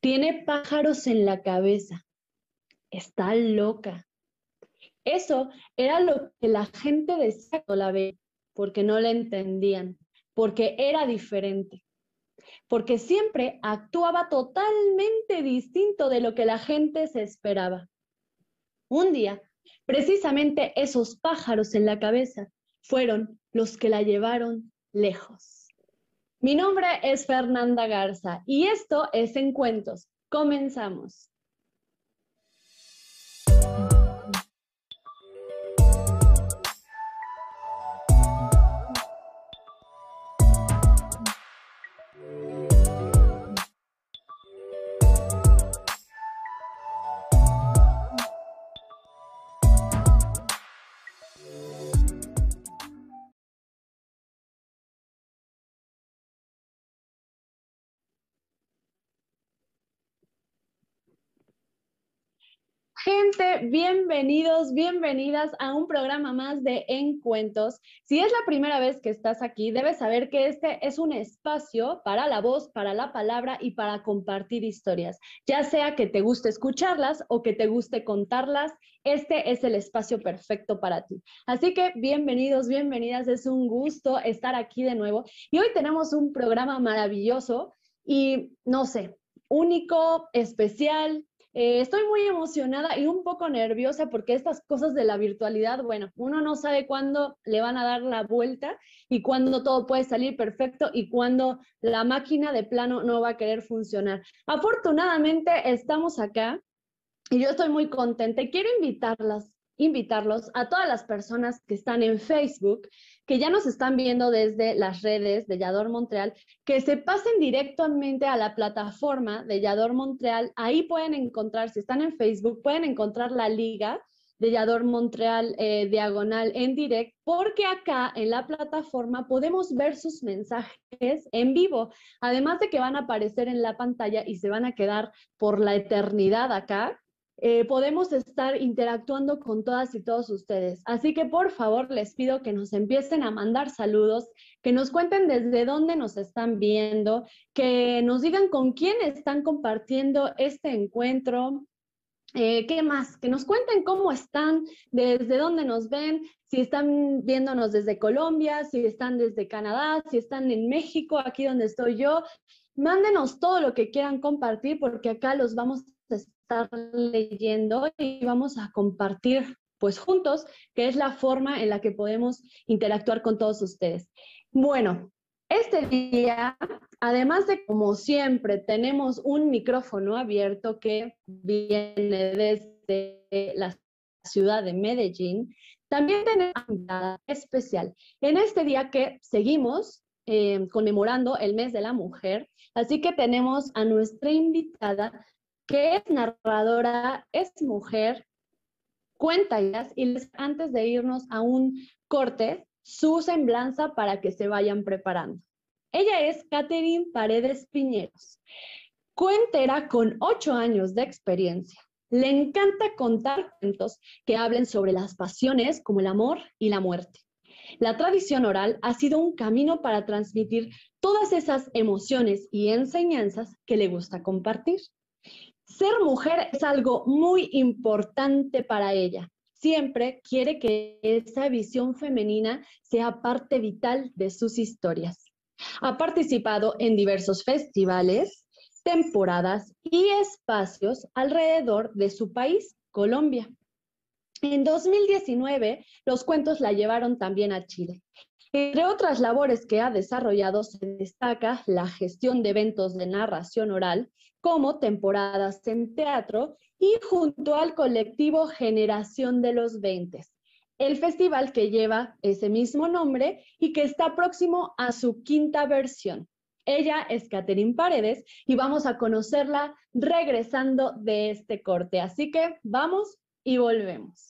Tiene pájaros en la cabeza. Está loca. Eso era lo que la gente decía cuando la ve, porque no la entendían, porque era diferente, porque siempre actuaba totalmente distinto de lo que la gente se esperaba. Un día, precisamente esos pájaros en la cabeza fueron los que la llevaron lejos. Mi nombre es Fernanda Garza y esto es En Cuentos. Comenzamos. Gente, bienvenidos, bienvenidas a un programa más de Encuentos. Si es la primera vez que estás aquí, debes saber que este es un espacio para la voz, para la palabra y para compartir historias. Ya sea que te guste escucharlas o que te guste contarlas, este es el espacio perfecto para ti. Así que bienvenidos, bienvenidas, es un gusto estar aquí de nuevo. Y hoy tenemos un programa maravilloso y no sé, único, especial, eh, estoy muy emocionada y un poco nerviosa porque estas cosas de la virtualidad, bueno, uno no sabe cuándo le van a dar la vuelta y cuándo todo puede salir perfecto y cuándo la máquina de plano no va a querer funcionar. Afortunadamente estamos acá y yo estoy muy contenta quiero invitarlas invitarlos a todas las personas que están en Facebook, que ya nos están viendo desde las redes de Yador Montreal, que se pasen directamente a la plataforma de Yador Montreal. Ahí pueden encontrar, si están en Facebook, pueden encontrar la liga de Yador Montreal eh, diagonal en direct, porque acá en la plataforma podemos ver sus mensajes en vivo, además de que van a aparecer en la pantalla y se van a quedar por la eternidad acá. Eh, podemos estar interactuando con todas y todos ustedes. Así que por favor les pido que nos empiecen a mandar saludos, que nos cuenten desde dónde nos están viendo, que nos digan con quién están compartiendo este encuentro. Eh, ¿Qué más? Que nos cuenten cómo están, desde dónde nos ven, si están viéndonos desde Colombia, si están desde Canadá, si están en México, aquí donde estoy yo. Mándenos todo lo que quieran compartir porque acá los vamos estar leyendo y vamos a compartir pues juntos, que es la forma en la que podemos interactuar con todos ustedes. Bueno, este día, además de como siempre, tenemos un micrófono abierto que viene desde la ciudad de Medellín, también tenemos una invitada especial. En este día que seguimos eh, conmemorando el mes de la mujer, así que tenemos a nuestra invitada que es narradora, es mujer, cuenta y antes de irnos a un corte, su semblanza para que se vayan preparando. Ella es Catherine Paredes Piñeros, cuentera con ocho años de experiencia. Le encanta contar cuentos que hablen sobre las pasiones como el amor y la muerte. La tradición oral ha sido un camino para transmitir todas esas emociones y enseñanzas que le gusta compartir. Ser mujer es algo muy importante para ella. Siempre quiere que esa visión femenina sea parte vital de sus historias. Ha participado en diversos festivales, temporadas y espacios alrededor de su país, Colombia. En 2019, los cuentos la llevaron también a Chile. Entre otras labores que ha desarrollado se destaca la gestión de eventos de narración oral, como temporadas en teatro y junto al colectivo Generación de los Veintes. el festival que lleva ese mismo nombre y que está próximo a su quinta versión. Ella es Catherine Paredes y vamos a conocerla regresando de este corte. Así que vamos y volvemos.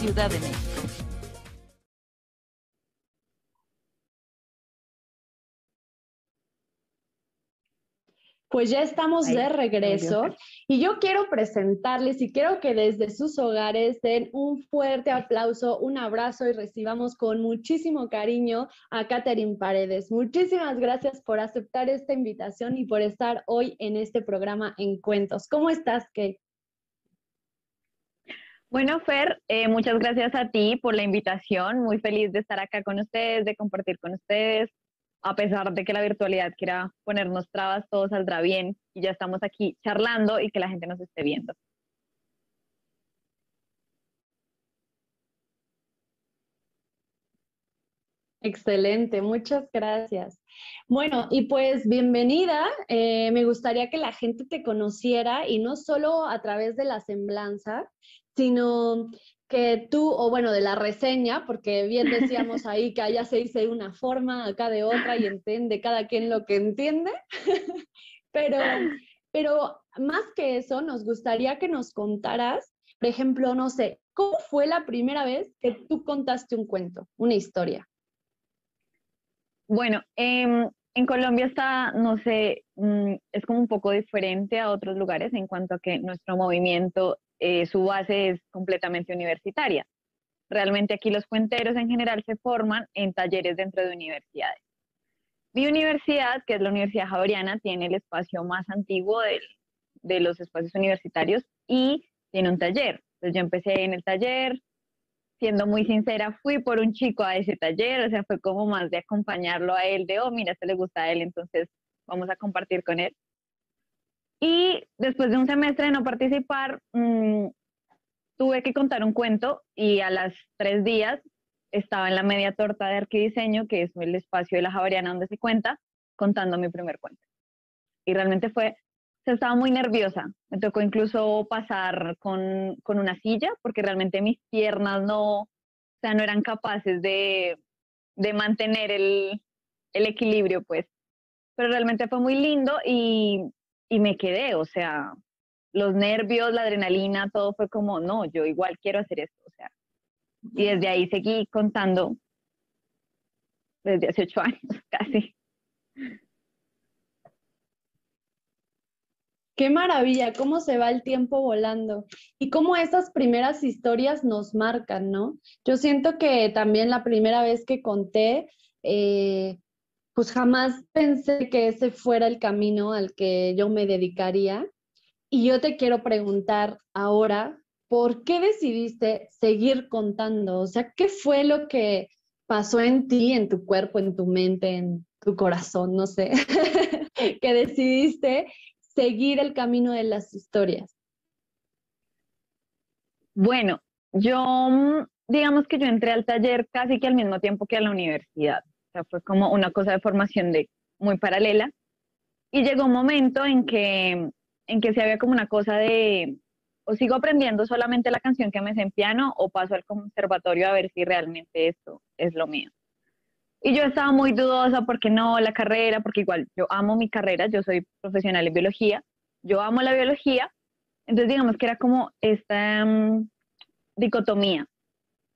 Ciudad de México. Pues ya estamos de regreso y yo quiero presentarles y quiero que desde sus hogares den un fuerte aplauso, un abrazo y recibamos con muchísimo cariño a Catherine Paredes. Muchísimas gracias por aceptar esta invitación y por estar hoy en este programa en Cuentos. ¿Cómo estás, Kate? Bueno, Fer, eh, muchas gracias a ti por la invitación. Muy feliz de estar acá con ustedes, de compartir con ustedes. A pesar de que la virtualidad quiera ponernos trabas, todo saldrá bien y ya estamos aquí charlando y que la gente nos esté viendo. Excelente, muchas gracias. Bueno, y pues bienvenida. Eh, me gustaría que la gente te conociera y no solo a través de la semblanza, sino que tú, o bueno, de la reseña, porque bien decíamos ahí que allá se dice una forma, acá de otra, y entiende cada quien lo que entiende, pero, pero más que eso, nos gustaría que nos contaras, por ejemplo, no sé, ¿cómo fue la primera vez que tú contaste un cuento, una historia? Bueno, em, en Colombia está, no sé, mm, es como un poco diferente a otros lugares en cuanto a que nuestro movimiento eh, su base es completamente universitaria. Realmente aquí los cuenteros en general se forman en talleres dentro de universidades. Mi universidad, que es la Universidad Javeriana, tiene el espacio más antiguo de los espacios universitarios y tiene un taller. Entonces yo empecé en el taller, siendo muy sincera, fui por un chico a ese taller, o sea, fue como más de acompañarlo a él, de, oh, mira, esto le gusta a él, entonces vamos a compartir con él. Y después de un semestre de no participar, mm, tuve que contar un cuento y a las tres días estaba en la media torta de arquidiseño, que es el espacio de la Javariana donde se cuenta, contando mi primer cuento. Y realmente fue, se estaba muy nerviosa. Me tocó incluso pasar con, con una silla, porque realmente mis piernas no, o sea, no eran capaces de, de mantener el, el equilibrio, pues. Pero realmente fue muy lindo y y me quedé, o sea, los nervios, la adrenalina, todo fue como, no, yo igual quiero hacer esto, o sea, y desde ahí seguí contando desde hace ocho años casi. Qué maravilla, cómo se va el tiempo volando y cómo esas primeras historias nos marcan, ¿no? Yo siento que también la primera vez que conté, eh, pues jamás pensé que ese fuera el camino al que yo me dedicaría. Y yo te quiero preguntar ahora, ¿por qué decidiste seguir contando? O sea, ¿qué fue lo que pasó en ti, en tu cuerpo, en tu mente, en tu corazón, no sé, que decidiste seguir el camino de las historias? Bueno, yo, digamos que yo entré al taller casi que al mismo tiempo que a la universidad. O sea, fue como una cosa de formación de, muy paralela. Y llegó un momento en que, en que se había como una cosa de, o sigo aprendiendo solamente la canción que me sé en piano o paso al conservatorio a ver si realmente esto es lo mío. Y yo estaba muy dudosa porque no, la carrera, porque igual yo amo mi carrera, yo soy profesional en biología, yo amo la biología, entonces digamos que era como esta mm, dicotomía.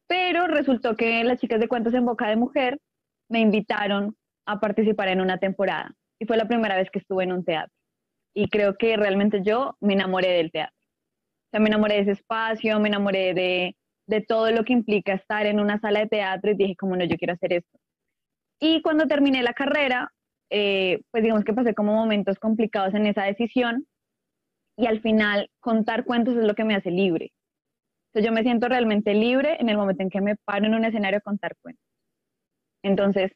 Pero resultó que las chicas de cuentos en boca de mujer me invitaron a participar en una temporada y fue la primera vez que estuve en un teatro. Y creo que realmente yo me enamoré del teatro. O sea, me enamoré de ese espacio, me enamoré de, de todo lo que implica estar en una sala de teatro y dije, como no, yo quiero hacer esto. Y cuando terminé la carrera, eh, pues digamos que pasé como momentos complicados en esa decisión y al final contar cuentos es lo que me hace libre. Entonces yo me siento realmente libre en el momento en que me paro en un escenario a contar cuentos. Entonces,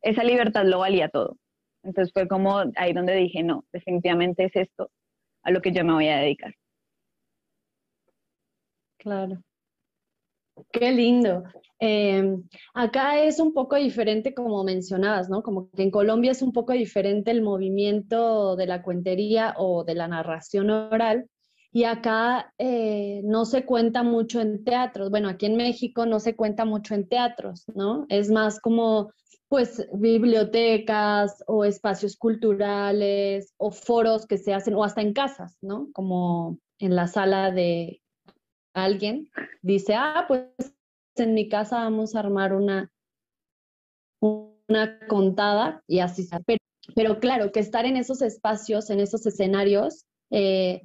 esa libertad lo valía todo. Entonces fue como ahí donde dije, no, definitivamente es esto a lo que yo me voy a dedicar. Claro. Qué lindo. Em, acá es un poco diferente, como mencionabas, ¿no? Como que en Colombia es un poco diferente el movimiento de la cuentería o de la narración oral. Y acá eh, no se cuenta mucho en teatros. Bueno, aquí en México no se cuenta mucho en teatros, ¿no? Es más como pues bibliotecas o espacios culturales o foros que se hacen o hasta en casas, ¿no? Como en la sala de alguien dice, ah, pues en mi casa vamos a armar una, una contada y así pero, pero claro, que estar en esos espacios, en esos escenarios, eh,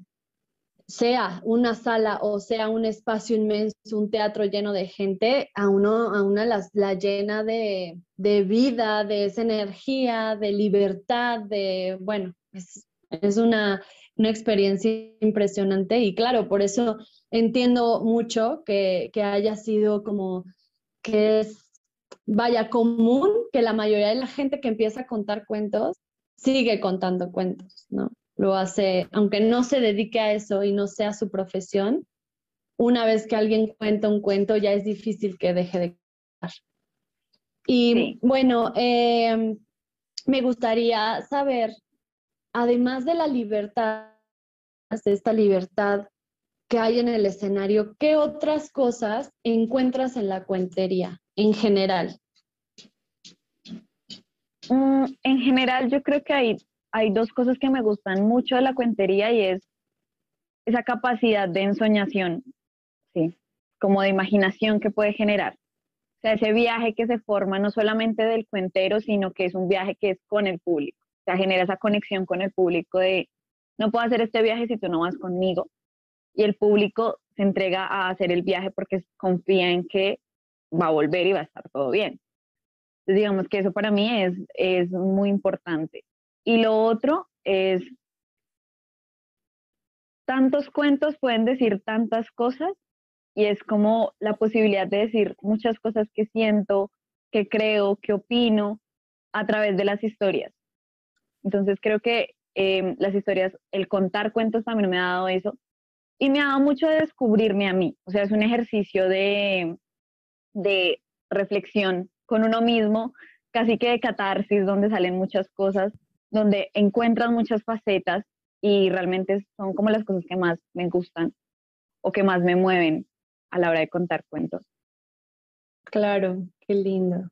sea una sala o sea un espacio inmenso, un teatro lleno de gente, a uno a una la, llena de, de, vida, de esa energía, de libertad, de, bueno, es, es una, una, experiencia impresionante y claro, por eso entiendo mucho que, que haya sido como que es, vaya, común que la mayoría de la gente que empieza a contar cuentos sigue contando cuentos, ¿no? Lo hace, aunque no se dedique a eso y no sea su profesión, una vez que alguien cuenta un cuento ya es difícil que deje de contar. Y bueno, em, me gustaría saber, además de la libertad, de esta libertad que hay en el escenario, ¿qué otras cosas encuentras en la cuentería en general? Mm, en general, yo creo que hay hay dos cosas que me gustan mucho de la cuentería y es esa capacidad de ensoñación, ¿sí? Como de imaginación que puede generar. O sea, ese viaje que se forma no solamente del cuentero, sino que es un viaje que es con el público. O sea, genera esa conexión con el público de, no puedo hacer este viaje si tú no vas conmigo. Y el público se entrega a hacer el viaje porque confía en que va a volver y va a estar todo bien. Entonces, digamos que eso para mí es, es muy importante. Y lo otro es, tantos cuentos pueden decir tantas cosas y es como la posibilidad de decir muchas cosas que siento, que creo, que opino a través de las historias. Entonces creo que em, las historias, el contar cuentos también me ha dado eso y me ha dado mucho de descubrirme a mí. O sea, es un ejercicio de, de reflexión con uno mismo, casi que de catarsis, donde salen muchas cosas donde encuentras muchas facetas y realmente son como las cosas que más me gustan o que más me mueven a la hora de contar cuentos. Claro, qué lindo.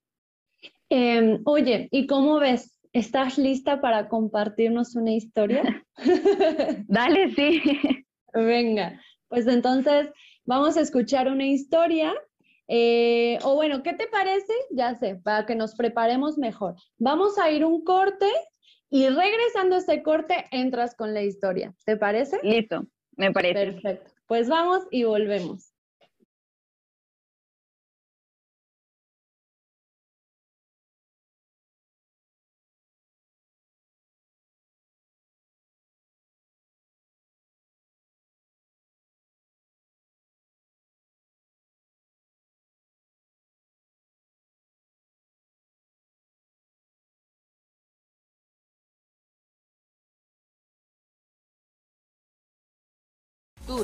Em, oye, ¿y cómo ves? ¿Estás lista para compartirnos una historia? Dale, sí. Venga, pues entonces vamos a escuchar una historia. Eh, o bueno, ¿qué te parece? Ya sé, para que nos preparemos mejor. Vamos a ir un corte y regresando a ese corte, entras con la historia. ¿Te parece? Listo, me parece. Perfecto. Pues vamos y volvemos.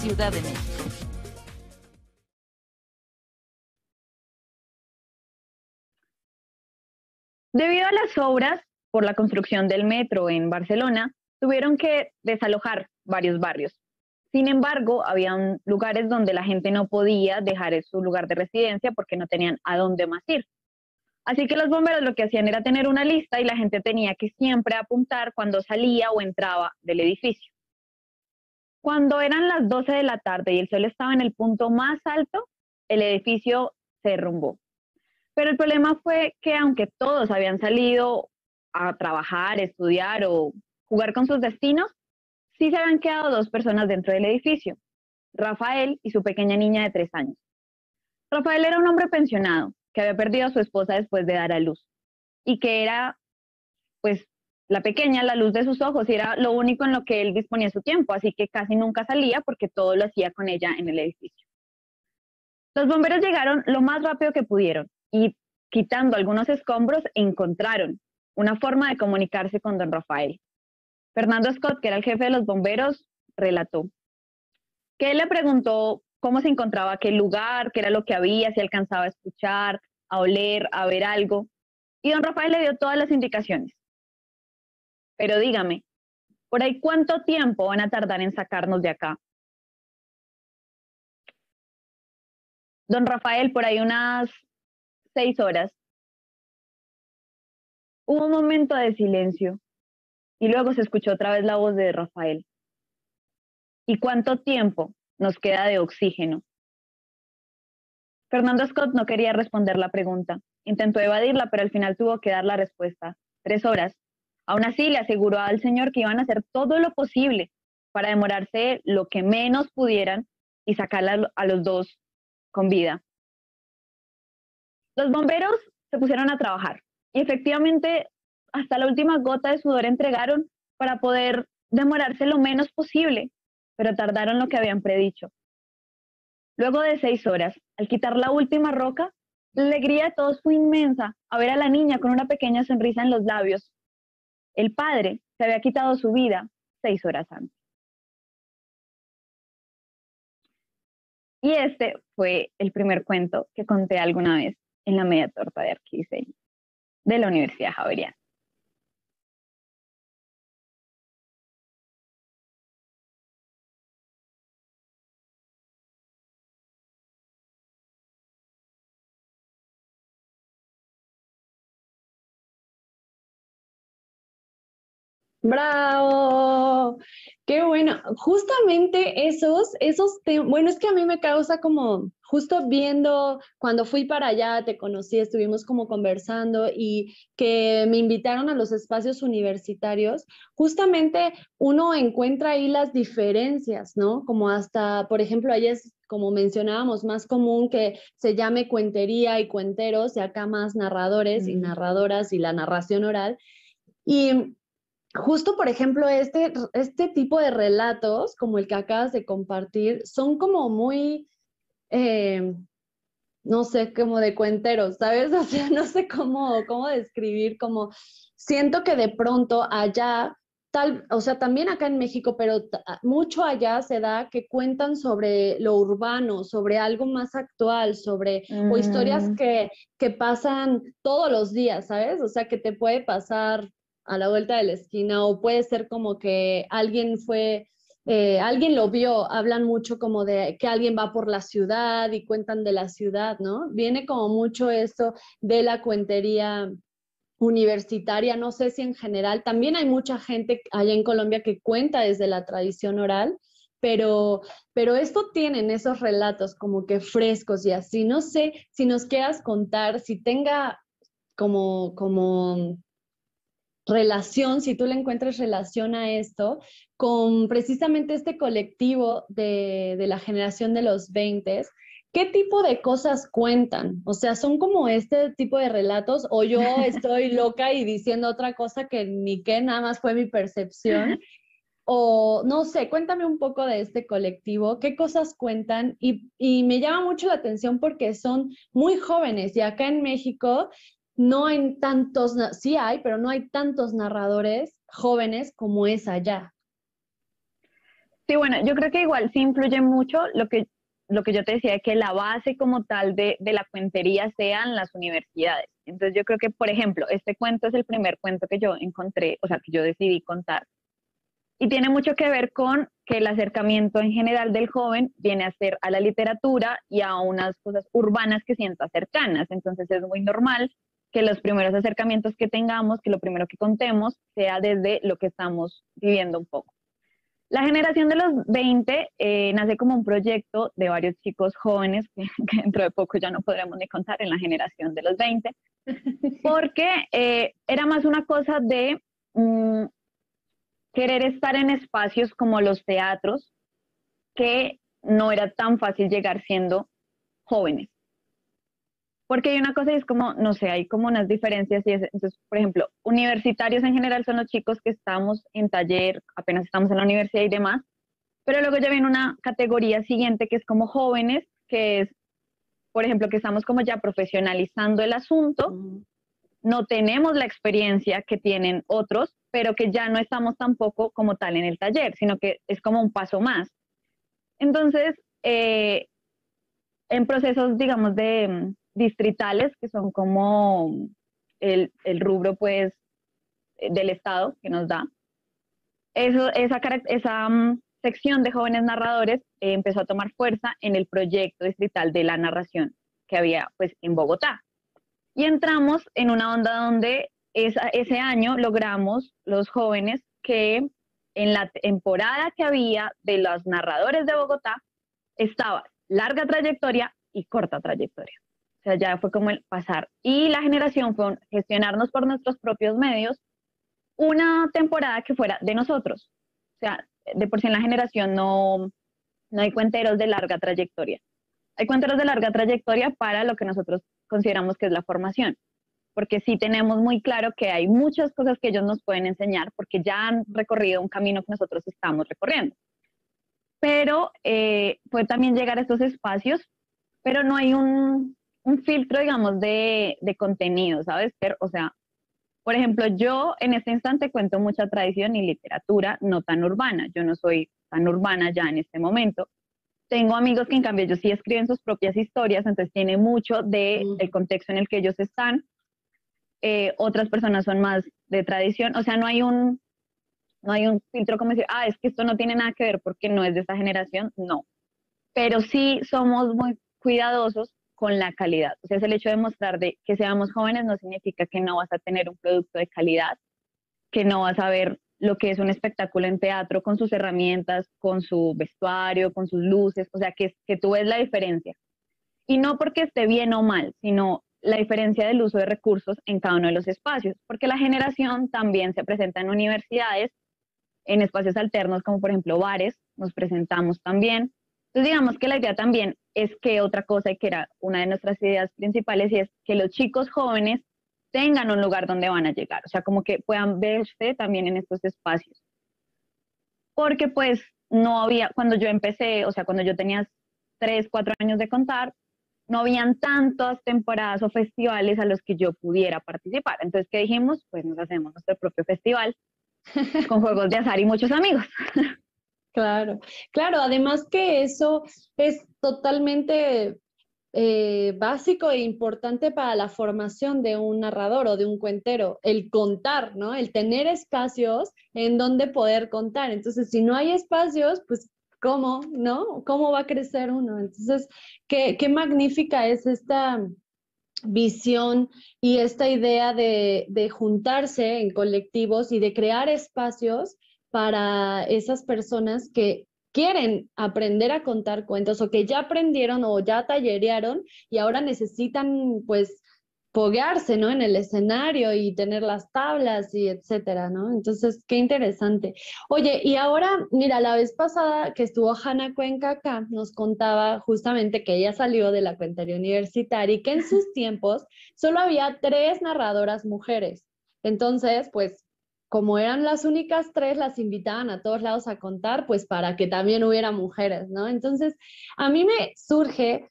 Ciudad. Debido a las obras por la construcción del metro en Barcelona, tuvieron que desalojar varios barrios. Sin embargo, había lugares donde la gente no podía dejar su lugar de residencia porque no tenían a dónde más ir. Así que los bomberos lo que hacían era tener una lista y la gente tenía que siempre apuntar cuando salía o entraba del edificio. Cuando eran las 12 de la tarde y el sol estaba en el punto más alto, el edificio se derrumbó. Pero el problema fue que aunque todos habían salido a trabajar, estudiar o jugar con sus destinos, sí se habían quedado dos personas dentro del edificio, Rafael y su pequeña niña de tres años. Rafael era un hombre pensionado que había perdido a su esposa después de dar a luz y que era, pues, la pequeña, la luz de sus ojos, era lo único en lo que él disponía su tiempo, así que casi nunca salía porque todo lo hacía con ella en el edificio. Los bomberos llegaron lo más rápido que pudieron y quitando algunos escombros encontraron una forma de comunicarse con don Rafael. Fernando Scott, que era el jefe de los bomberos, relató que él le preguntó cómo se encontraba aquel lugar, qué era lo que había, si alcanzaba a escuchar, a oler, a ver algo. Y don Rafael le dio todas las indicaciones. Pero dígame, ¿por ahí cuánto tiempo van a tardar en sacarnos de acá? Don Rafael, por ahí unas seis horas. Hubo un momento de silencio y luego se escuchó otra vez la voz de Rafael. ¿Y cuánto tiempo nos queda de oxígeno? Fernando Scott no quería responder la pregunta. Intentó evadirla, pero al final tuvo que dar la respuesta. Tres horas. Aún así, le aseguró al señor que iban a hacer todo lo posible para demorarse lo que menos pudieran y sacarla a los dos con vida. Los bomberos se pusieron a trabajar y efectivamente hasta la última gota de sudor entregaron para poder demorarse lo menos posible, pero tardaron lo que habían predicho. Luego de seis horas, al quitar la última roca, la alegría de todos fue inmensa a ver a la niña con una pequeña sonrisa en los labios, el padre se había quitado su vida seis horas antes. Y este fue el primer cuento que conté alguna vez en la media torta de arquidiseño de la Universidad Javeriana. Bravo, qué bueno. Justamente esos, esos bueno, es que a mí me causa como, justo viendo cuando fui para allá, te conocí, estuvimos como conversando y que me invitaron a los espacios universitarios, justamente uno encuentra ahí las diferencias, ¿no? Como hasta, por ejemplo, ahí es como mencionábamos, más común que se llame cuentería y cuenteros, y acá más narradores y narradoras y la narración oral. Y justo, por ejemplo, este, este tipo de relatos, como el que acabas de compartir, son como muy, eh, no sé, como de cuenteros, ¿sabes? O sea, no sé cómo, cómo describir, como siento que de pronto allá, tal, o sea, también acá en México, pero mucho allá se da que cuentan sobre lo urbano, sobre algo más actual, sobre, o historias mm. que, que pasan todos los días, ¿sabes? O sea, que te puede pasar a la vuelta de la esquina o puede ser como que alguien fue, eh, alguien lo vio, hablan mucho como de que alguien va por la ciudad y cuentan de la ciudad, ¿no? Viene como mucho esto de la cuentería universitaria, no sé si en general, también hay mucha gente allá en Colombia que cuenta desde la tradición oral, pero, pero esto tienen esos relatos como que frescos y así. No sé si nos quieras contar, si tenga como, como relación, si tú le encuentras relación a esto, con precisamente este colectivo de, la generación de los 20, ¿qué tipo de cosas cuentan? O sea, ¿son como este tipo de relatos o yo estoy loca y diciendo otra cosa que ni que nada más fue mi percepción? O no sé, cuéntame un poco de este colectivo, qué cosas cuentan y, y me llama mucho la atención porque son muy jóvenes y acá en México no hay tantos, sí hay, pero no hay tantos narradores jóvenes como es allá. Sí, bueno, yo creo que igual sí influye mucho lo que, lo que yo te decía, que la base como tal de, de la cuentería sean las universidades. Entonces yo creo que, por ejemplo, este cuento es el primer cuento que yo encontré, o sea, que yo decidí contar. y tiene mucho que ver con que el acercamiento en general del joven viene a ser a la literatura y a unas cosas urbanas que sienta cercanas. Entonces es muy normal que los primeros acercamientos que tengamos, que lo primero que contemos sea desde lo que estamos viviendo un poco. La generación de los 20 eh, nace como un proyecto de varios chicos jóvenes que, dentro de poco ya no podremos ni contar en la generación de los 20, porque eh, era más una cosa de mm, querer estar en espacios como los teatros, que no era tan fácil llegar siendo jóvenes. Porque hay una cosa y es como, no sé, hay como unas diferencias y es, entonces, por ejemplo, universitarios en general son los chicos que estamos en taller, apenas estamos en la universidad y demás, pero luego ya viene una categoría siguiente que es como jóvenes, que es, por ejemplo, que estamos como ya profesionalizando el asunto, no tenemos la experiencia que tienen otros, pero que ya no estamos tampoco como tal en el taller, sino que es como un paso más. Entonces, eh, en procesos, digamos, de distritales, que son como el, el rubro, pues, del Estado que nos da, eso, esa, esa mm, sección de jóvenes narradores eh, empezó a tomar fuerza en el proyecto distrital de la narración que había, pues, en Bogotá. Y entramos en una onda donde ese año logramos los jóvenes que en la temporada que había de los narradores de Bogotá estaba larga trayectoria y corta trayectoria. O sea, ya fue como el pasar. Y la generación fue gestionarnos por nuestros propios medios una temporada que fuera de nosotros. O sea, de por sí en la generación no, no hay cuenteros de larga trayectoria. Hay cuenteros de larga trayectoria para lo que nosotros consideramos que es la formación porque sí tenemos muy claro que hay muchas cosas que ellos nos pueden enseñar porque ya han recorrido un camino que nosotros estamos recorriendo. Pero eh, puede también llegar a estos espacios, pero no hay un, un filtro, digamos, de, de contenido, ¿sabes? O sea, por ejemplo, yo en este instante cuento mucha tradición y literatura no tan urbana. Yo no soy tan urbana ya en este momento. Tengo amigos que en cambio ellos sí escriben sus propias historias, entonces tiene mucho del de el contexto en el que ellos están eh, otras personas son más de tradición, o sea, no hay un, no hay un filtro como decir, ah, es que esto no tiene nada que ver porque no es de esta generación, no. Pero sí somos muy cuidadosos con la calidad. O sea, es el hecho de mostrar de que seamos jóvenes no significa que no vas a tener un producto de calidad, que no vas a ver lo que es un espectáculo en teatro con sus herramientas, con su vestuario, con sus luces, o sea, que, que tú ves la diferencia. Y no porque esté bien o mal, sino la diferencia del uso de recursos en cada uno de los espacios, porque la generación también se presenta en universidades, en espacios alternos como por ejemplo bares, nos presentamos también. Entonces digamos que la idea también es que otra cosa que era una de nuestras ideas principales y es que los chicos jóvenes tengan un lugar donde van a llegar, o sea, como que puedan verse también en estos espacios. Porque pues no había, cuando yo empecé, o sea, cuando yo tenía tres, cuatro años de contar, no habían tantas temporadas o festivales a los que yo pudiera participar. Entonces, ¿qué dijimos? Pues nos hacemos nuestro propio festival con juegos de azar y muchos amigos. Claro, claro, además que eso es totalmente eh, básico e importante para la formación de un narrador o de un cuentero, el contar, ¿no? El tener espacios en donde poder contar. Entonces, si no hay espacios, pues ¿cómo, no? ¿Cómo va a crecer uno? Entonces, qué, magnífica es esta visión y esta idea de, de, juntarse en colectivos y de crear espacios para esas personas que quieren aprender a contar cuentos o que ya aprendieron o ya tallerearon y ahora necesitan pues foguearse, ¿no? En el escenario y tener las tablas y etcétera, ¿no? Entonces, qué interesante. Oye, y ahora, mira, la vez pasada que estuvo Hanna Cuenca acá, nos contaba justamente que ella salió de la cuentería universitaria y que en sus tiempos solo había tres narradoras mujeres. Entonces, pues, como eran las únicas tres, las invitaban a todos lados a contar, pues para que también hubiera mujeres, ¿no? Entonces, a mí me surge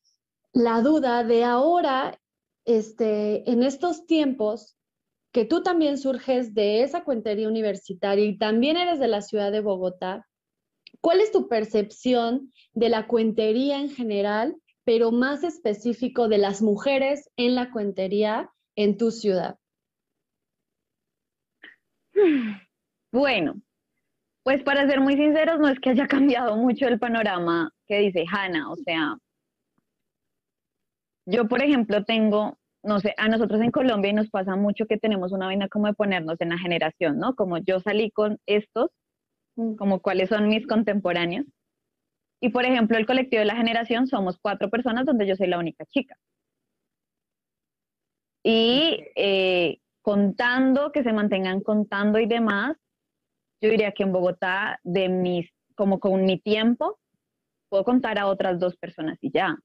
la duda de ahora este, en estos tiempos que tú también surges de esa cuentería universitaria y también eres de la ciudad de Bogotá, ¿cuál es tu percepción de la cuentería en general, pero más específico de las mujeres en la cuentería en tu ciudad? Bueno, Pues para ser muy sinceros, no es que haya cambiado mucho el panorama que dice Hanna, o sea, yo por ejemplo tengo, no sé, a nosotros en Colombia y nos pasa mucho que tenemos una vaina como de ponernos en la generación, ¿no? Como yo salí con estos, mm. como cuáles son mis contemporáneos. Y por ejemplo, el colectivo de la generación somos cuatro personas donde yo soy la única chica. Y eh, contando, que se mantengan contando y demás, yo diría que en Bogotá, de mis, como con mi tiempo, puedo contar a otras dos personas y ya.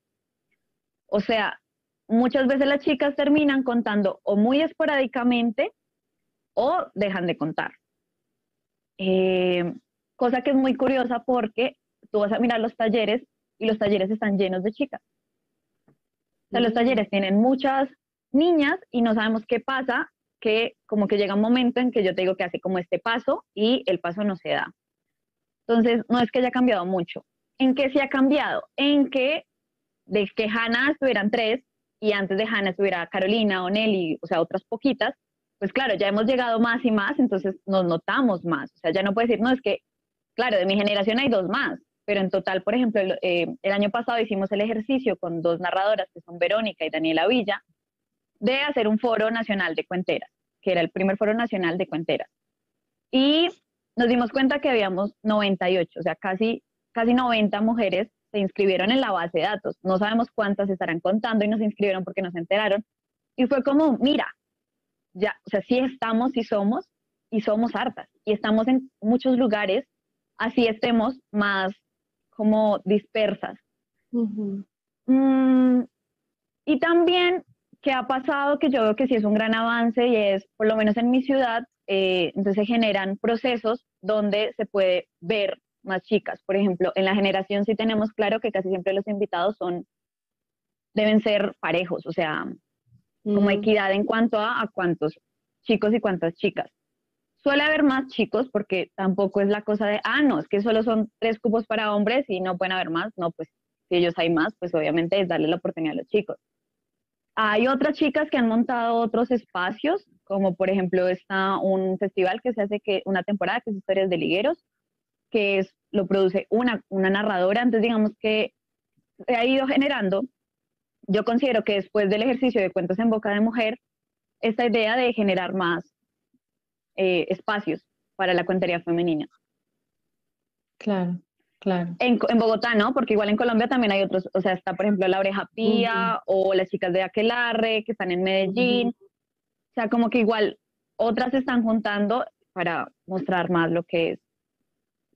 O sea, muchas veces las chicas terminan contando o muy esporádicamente o dejan de contar. Eh, cosa que es muy curiosa porque tú vas a mirar los talleres y los talleres están llenos de chicas. O sea, los talleres tienen muchas niñas y no sabemos qué pasa, que como que llega un momento en que yo te digo que hace como este paso y el paso no se da. Entonces, no es que haya cambiado mucho. ¿En qué se ha cambiado? En que de que Hannah estuvieran tres y antes de Hannah estuviera Carolina o Nelly, o sea, otras poquitas, pues claro, ya hemos llegado más y más, entonces nos notamos más. O sea, ya no puede decir, no, es que, claro, de mi generación hay dos más, pero en total, por ejemplo, el, eh, el, año pasado hicimos el ejercicio con dos narradoras, que son Verónica y Daniela Villa, de hacer un foro nacional de cuenteras, que era el primer foro nacional de cuenteras. Y nos dimos cuenta que habíamos 98, o sea, casi, casi 90 mujeres se inscribieron en la base de datos. No sabemos cuántas estarán contando y nos inscribieron porque nos enteraron. Y fue como, mira, ya, o sea, sí estamos, sí somos, y somos hartas. Y estamos en muchos lugares, así estemos más como dispersas. Mm, y también que ha pasado, que yo veo que sí es un gran avance y es, por lo menos en mi ciudad, eh, entonces se generan procesos donde se puede ver más chicas. Por ejemplo, en la generación sí tenemos claro que casi siempre los invitados son, deben ser parejos, o sea, como equidad en cuanto a, a cuántos chicos y cuántas chicas. Suele haber más chicos porque tampoco es la cosa de, ah, no, es que solo son tres cupos para hombres y no pueden haber más. No, pues si ellos hay más, pues obviamente es darle la oportunidad a los chicos. Hay otras chicas que han montado otros espacios, como por ejemplo está un festival que se hace que una temporada que es Historias de Ligueros, que es, lo produce una, narradora, entonces digamos que se ha ido generando. Yo considero que después del ejercicio de cuentos en boca de mujer, esta idea de generar más eh, espacios para la cuentería femenina. Claro, claro. En, en, Bogotá, ¿no? Porque igual en Colombia también hay otros, o sea, está por ejemplo La Oreja Pía o las chicas de Aquelarre que están en Medellín. O sea, como que igual otras se están juntando para mostrar más lo que es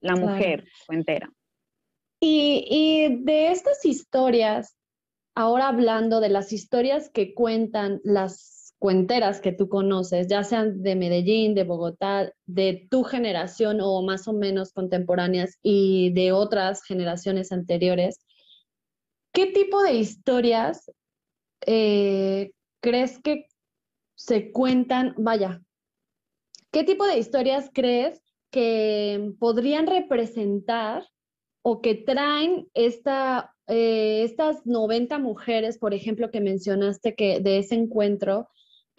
la mujer entera. Y, y de estas historias, ahora hablando de las historias que cuentan las cuenteras que tú conoces, ya sean de Medellín, de Bogotá, de tu generación o más o menos contemporáneas y de otras generaciones anteriores, ¿qué tipo de historias eh, crees que se cuentan? Vaya, ¿qué tipo de historias crees que podrían representar o que traen esta, eh, estas 90 mujeres, por ejemplo, que mencionaste que de ese encuentro,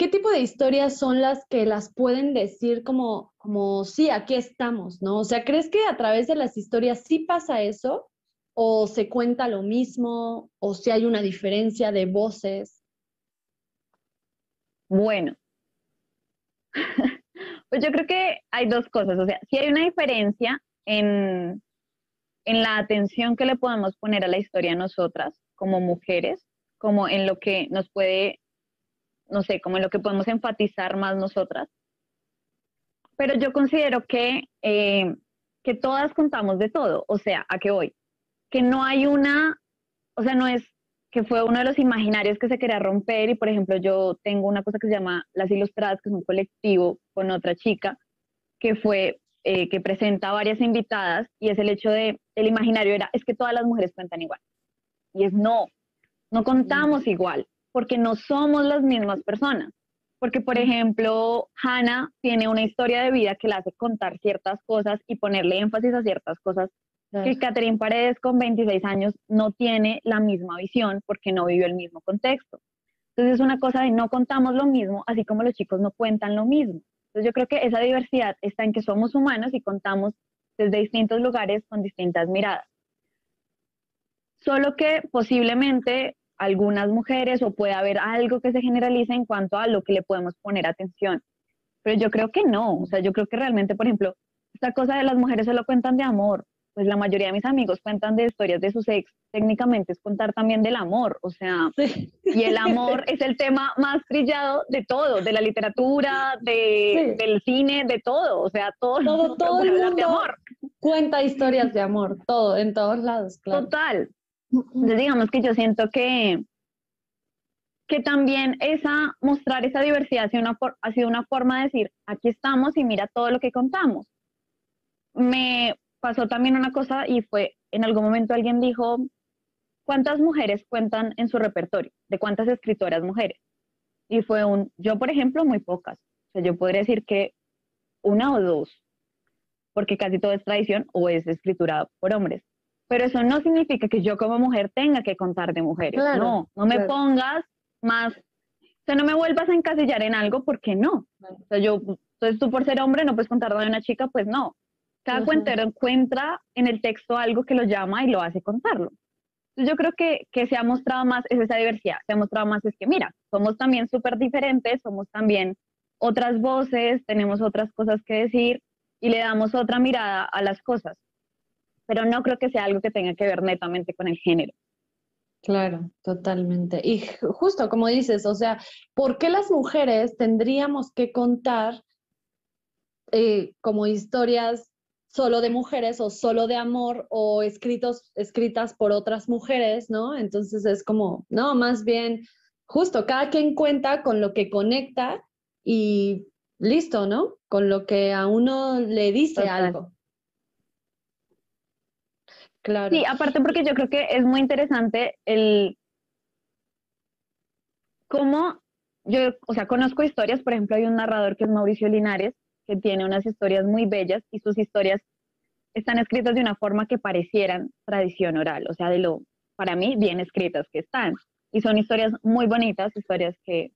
¿qué tipo de historias son las que las pueden decir como, como sí, aquí estamos, ¿no? O sea, ¿crees que a través de las historias sí pasa eso? ¿O se cuenta lo mismo? ¿O si hay una diferencia de voces? Bueno, Pues yo creo que hay dos cosas, o sea, si hay una diferencia en, en la atención que le podemos poner a la historia nosotras como mujeres, como en lo que nos puede, no sé, como en lo que podemos enfatizar más nosotras. Pero yo considero que, eh, que todas contamos de todo, o sea, ¿a qué voy? Que no hay una, o sea, no es que fue uno de los imaginarios que se quería romper y por ejemplo yo tengo una cosa que se llama Las Ilustradas, que es un colectivo con otra chica que fue, eh, que presenta varias invitadas y es el hecho de, el imaginario era, es que todas las mujeres cuentan igual. Y es no, no contamos igual, porque no somos las mismas personas. Porque, por ejemplo, Hannah tiene una historia de vida que le hace contar ciertas cosas y ponerle énfasis a ciertas cosas que Catherine Paredes con 26 años no tiene la misma visión porque no vivió el mismo contexto. Entonces es una cosa de no contamos lo mismo, así como los chicos no cuentan lo mismo. Entonces yo creo que esa diversidad está en que somos humanos y contamos desde distintos lugares con distintas miradas. Solo que posiblemente algunas mujeres o puede haber algo que se generalice en cuanto a lo que le podemos poner atención. Pero yo creo que no, o sea, yo creo que realmente, por ejemplo, esta cosa de las mujeres se lo cuentan de amor, pues la mayoría de mis amigos cuentan de historias de sus ex, técnicamente es contar también del amor, o sea, y el amor es el tema más trillado de todo, de la literatura, de, del cine, de todo, o sea, todo, todo, todo el mundo de amor. cuenta historias de amor, todo, en todos lados, claro. Total. Entonces digamos que yo siento que, que también esa, mostrar esa diversidad ha sido, una, ha sido una forma de decir, aquí estamos y mira todo lo que contamos. Me pasó también una cosa y fue, en algún momento alguien dijo, ¿cuántas mujeres cuentan en su repertorio? ¿De cuántas escritoras mujeres? Y fue un, yo por ejemplo, muy pocas. O sea, yo podría decir que una o dos, porque casi todo es tradición o es escritura por hombres. Pero eso no significa que yo como mujer tenga que contar de mujeres. no, no me pongas más, o sea, no me vuelvas a encasillar en algo porque no. O sea, yo, entonces tú por ser hombre no puedes contar de una chica, pues no. Cada cuentero encuentra en el texto algo que lo llama y lo hace contarlo. Entonces yo creo que, que se ha mostrado más es esa diversidad, se ha mostrado más es que, mira, somos también súper diferentes, somos también otras voces, tenemos otras cosas que decir y le damos otra mirada a las cosas. Pero no creo que sea algo que tenga que ver netamente con el género. Claro, totalmente. Y justo como dices, o sea, ¿por qué las mujeres tendríamos que contar eh, como historias solo de mujeres o solo de amor o escritos, escritas por otras mujeres, ¿no? Entonces es como, no, más bien, justo, cada quien cuenta con lo que conecta y listo, ¿no? Con lo que a uno le dice algo. Claro. Sí, aparte porque yo creo que es muy interesante el cómo yo, o sea, conozco historias, por ejemplo, hay un narrador que es Mauricio Linares, que tiene unas historias muy bellas y sus historias están escritas de una forma que parecieran tradición oral, o sea, de lo, para mí, bien escritas que están. Y son historias muy bonitas, historias que,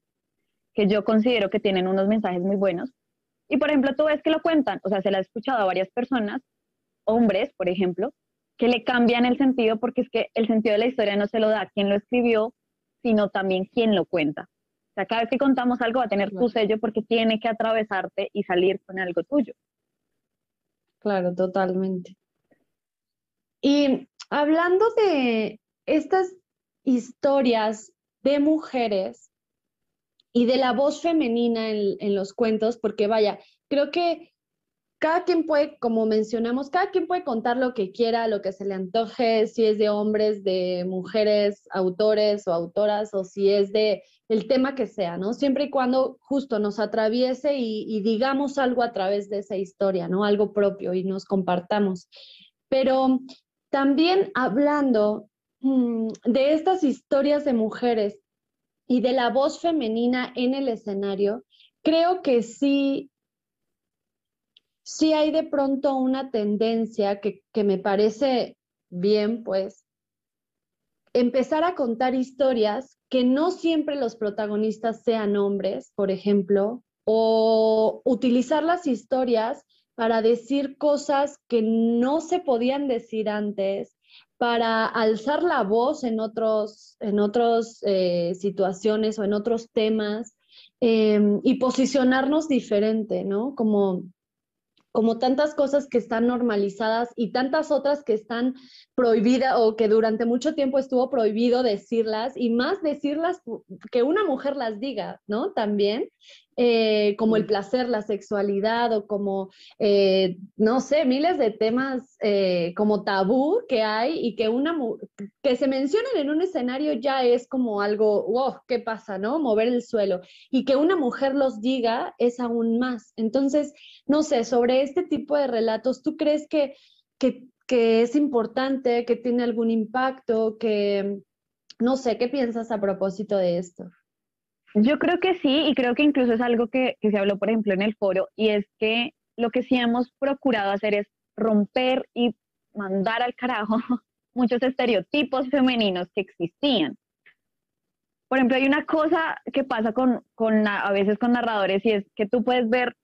que yo considero que tienen unos mensajes muy buenos. Y por ejemplo, tú ves que lo cuentan, o sea, se lo ha escuchado a varias personas, hombres, por ejemplo, que le cambian el sentido porque es que el sentido de la historia no se lo da quien lo escribió, sino también quien lo cuenta. O sea, cada vez que contamos algo va a tener tu sello porque tiene que atravesarte y salir con algo tuyo. Claro, totalmente. Y hablando de estas historias de mujeres y de la voz femenina en, en, los cuentos, porque vaya, creo que cada quien puede, como mencionamos, cada quien puede contar lo que quiera, lo que se le antoje, si es de hombres, de mujeres, autores o autoras, o si es de el tema que sea, ¿no? Siempre y cuando justo nos atraviese y, digamos algo a través de esa historia, ¿no? Algo propio y nos compartamos. Pero también hablando mm, de estas historias de mujeres y de la voz femenina en el escenario, creo que sí sí hay de pronto una tendencia que, me parece bien, pues, empezar a contar historias que no siempre los protagonistas sean hombres, por ejemplo, o utilizar las historias para decir cosas que no se podían decir antes, para alzar la voz en otras en otros, eh, situaciones o en otros temas em, y posicionarnos diferente, ¿no? Como como tantas cosas que están normalizadas y tantas otras que están prohibidas o que durante mucho tiempo estuvo prohibido decirlas y más decirlas que una mujer las diga, ¿no? También. Eh, como el placer, la sexualidad o como, eh, no sé, miles de temas eh, como tabú que hay y que, una, que se mencionen en un escenario ya es como algo, wow, ¿qué pasa, no? Mover el suelo. Y que una mujer los diga es aún más. Entonces, no sé, sobre este tipo de relatos, ¿tú crees que, que, que es importante, que tiene algún impacto, que, no sé, ¿qué piensas a propósito de esto? Yo creo que sí, y creo que incluso es algo que, se habló, por ejemplo, en el foro, y es que lo que sí hemos procurado hacer es romper y mandar al carajo muchos estereotipos femeninos que existían. Por ejemplo, hay una cosa que pasa con, con a veces con narradores y es que tú puedes ver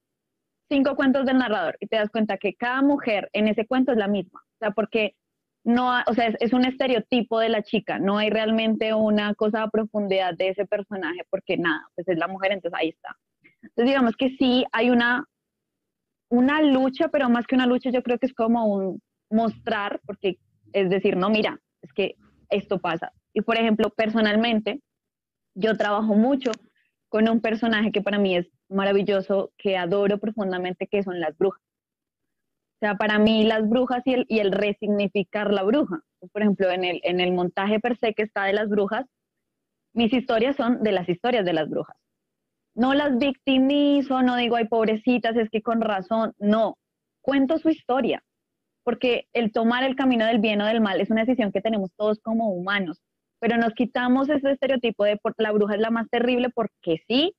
cinco cuentos del narrador y te das cuenta que cada mujer en ese cuento es la misma. O sea, porque no, o sea, es, un estereotipo de la chica, no hay realmente una cosa a profundidad de ese personaje, porque nada, pues es la mujer, entonces ahí está. Entonces digamos que sí hay una, una lucha, pero más que una lucha yo creo que es como un mostrar, porque es decir, no, mira, es que esto pasa. Y por ejemplo, personalmente, yo trabajo mucho con un personaje que para mí es maravilloso, que adoro profundamente, que son las brujas. Sea, para mí las brujas y el, y el resignificar la bruja. Por ejemplo, en el, en el montaje per se que está de las brujas, mis historias son de las historias de las brujas. No las victimizo, no digo, ay, pobrecitas, es que con razón, no, cuento su historia, porque el tomar el camino del bien o del mal es una decisión que tenemos todos como humanos, pero nos quitamos ese estereotipo de la bruja es la más terrible porque sí,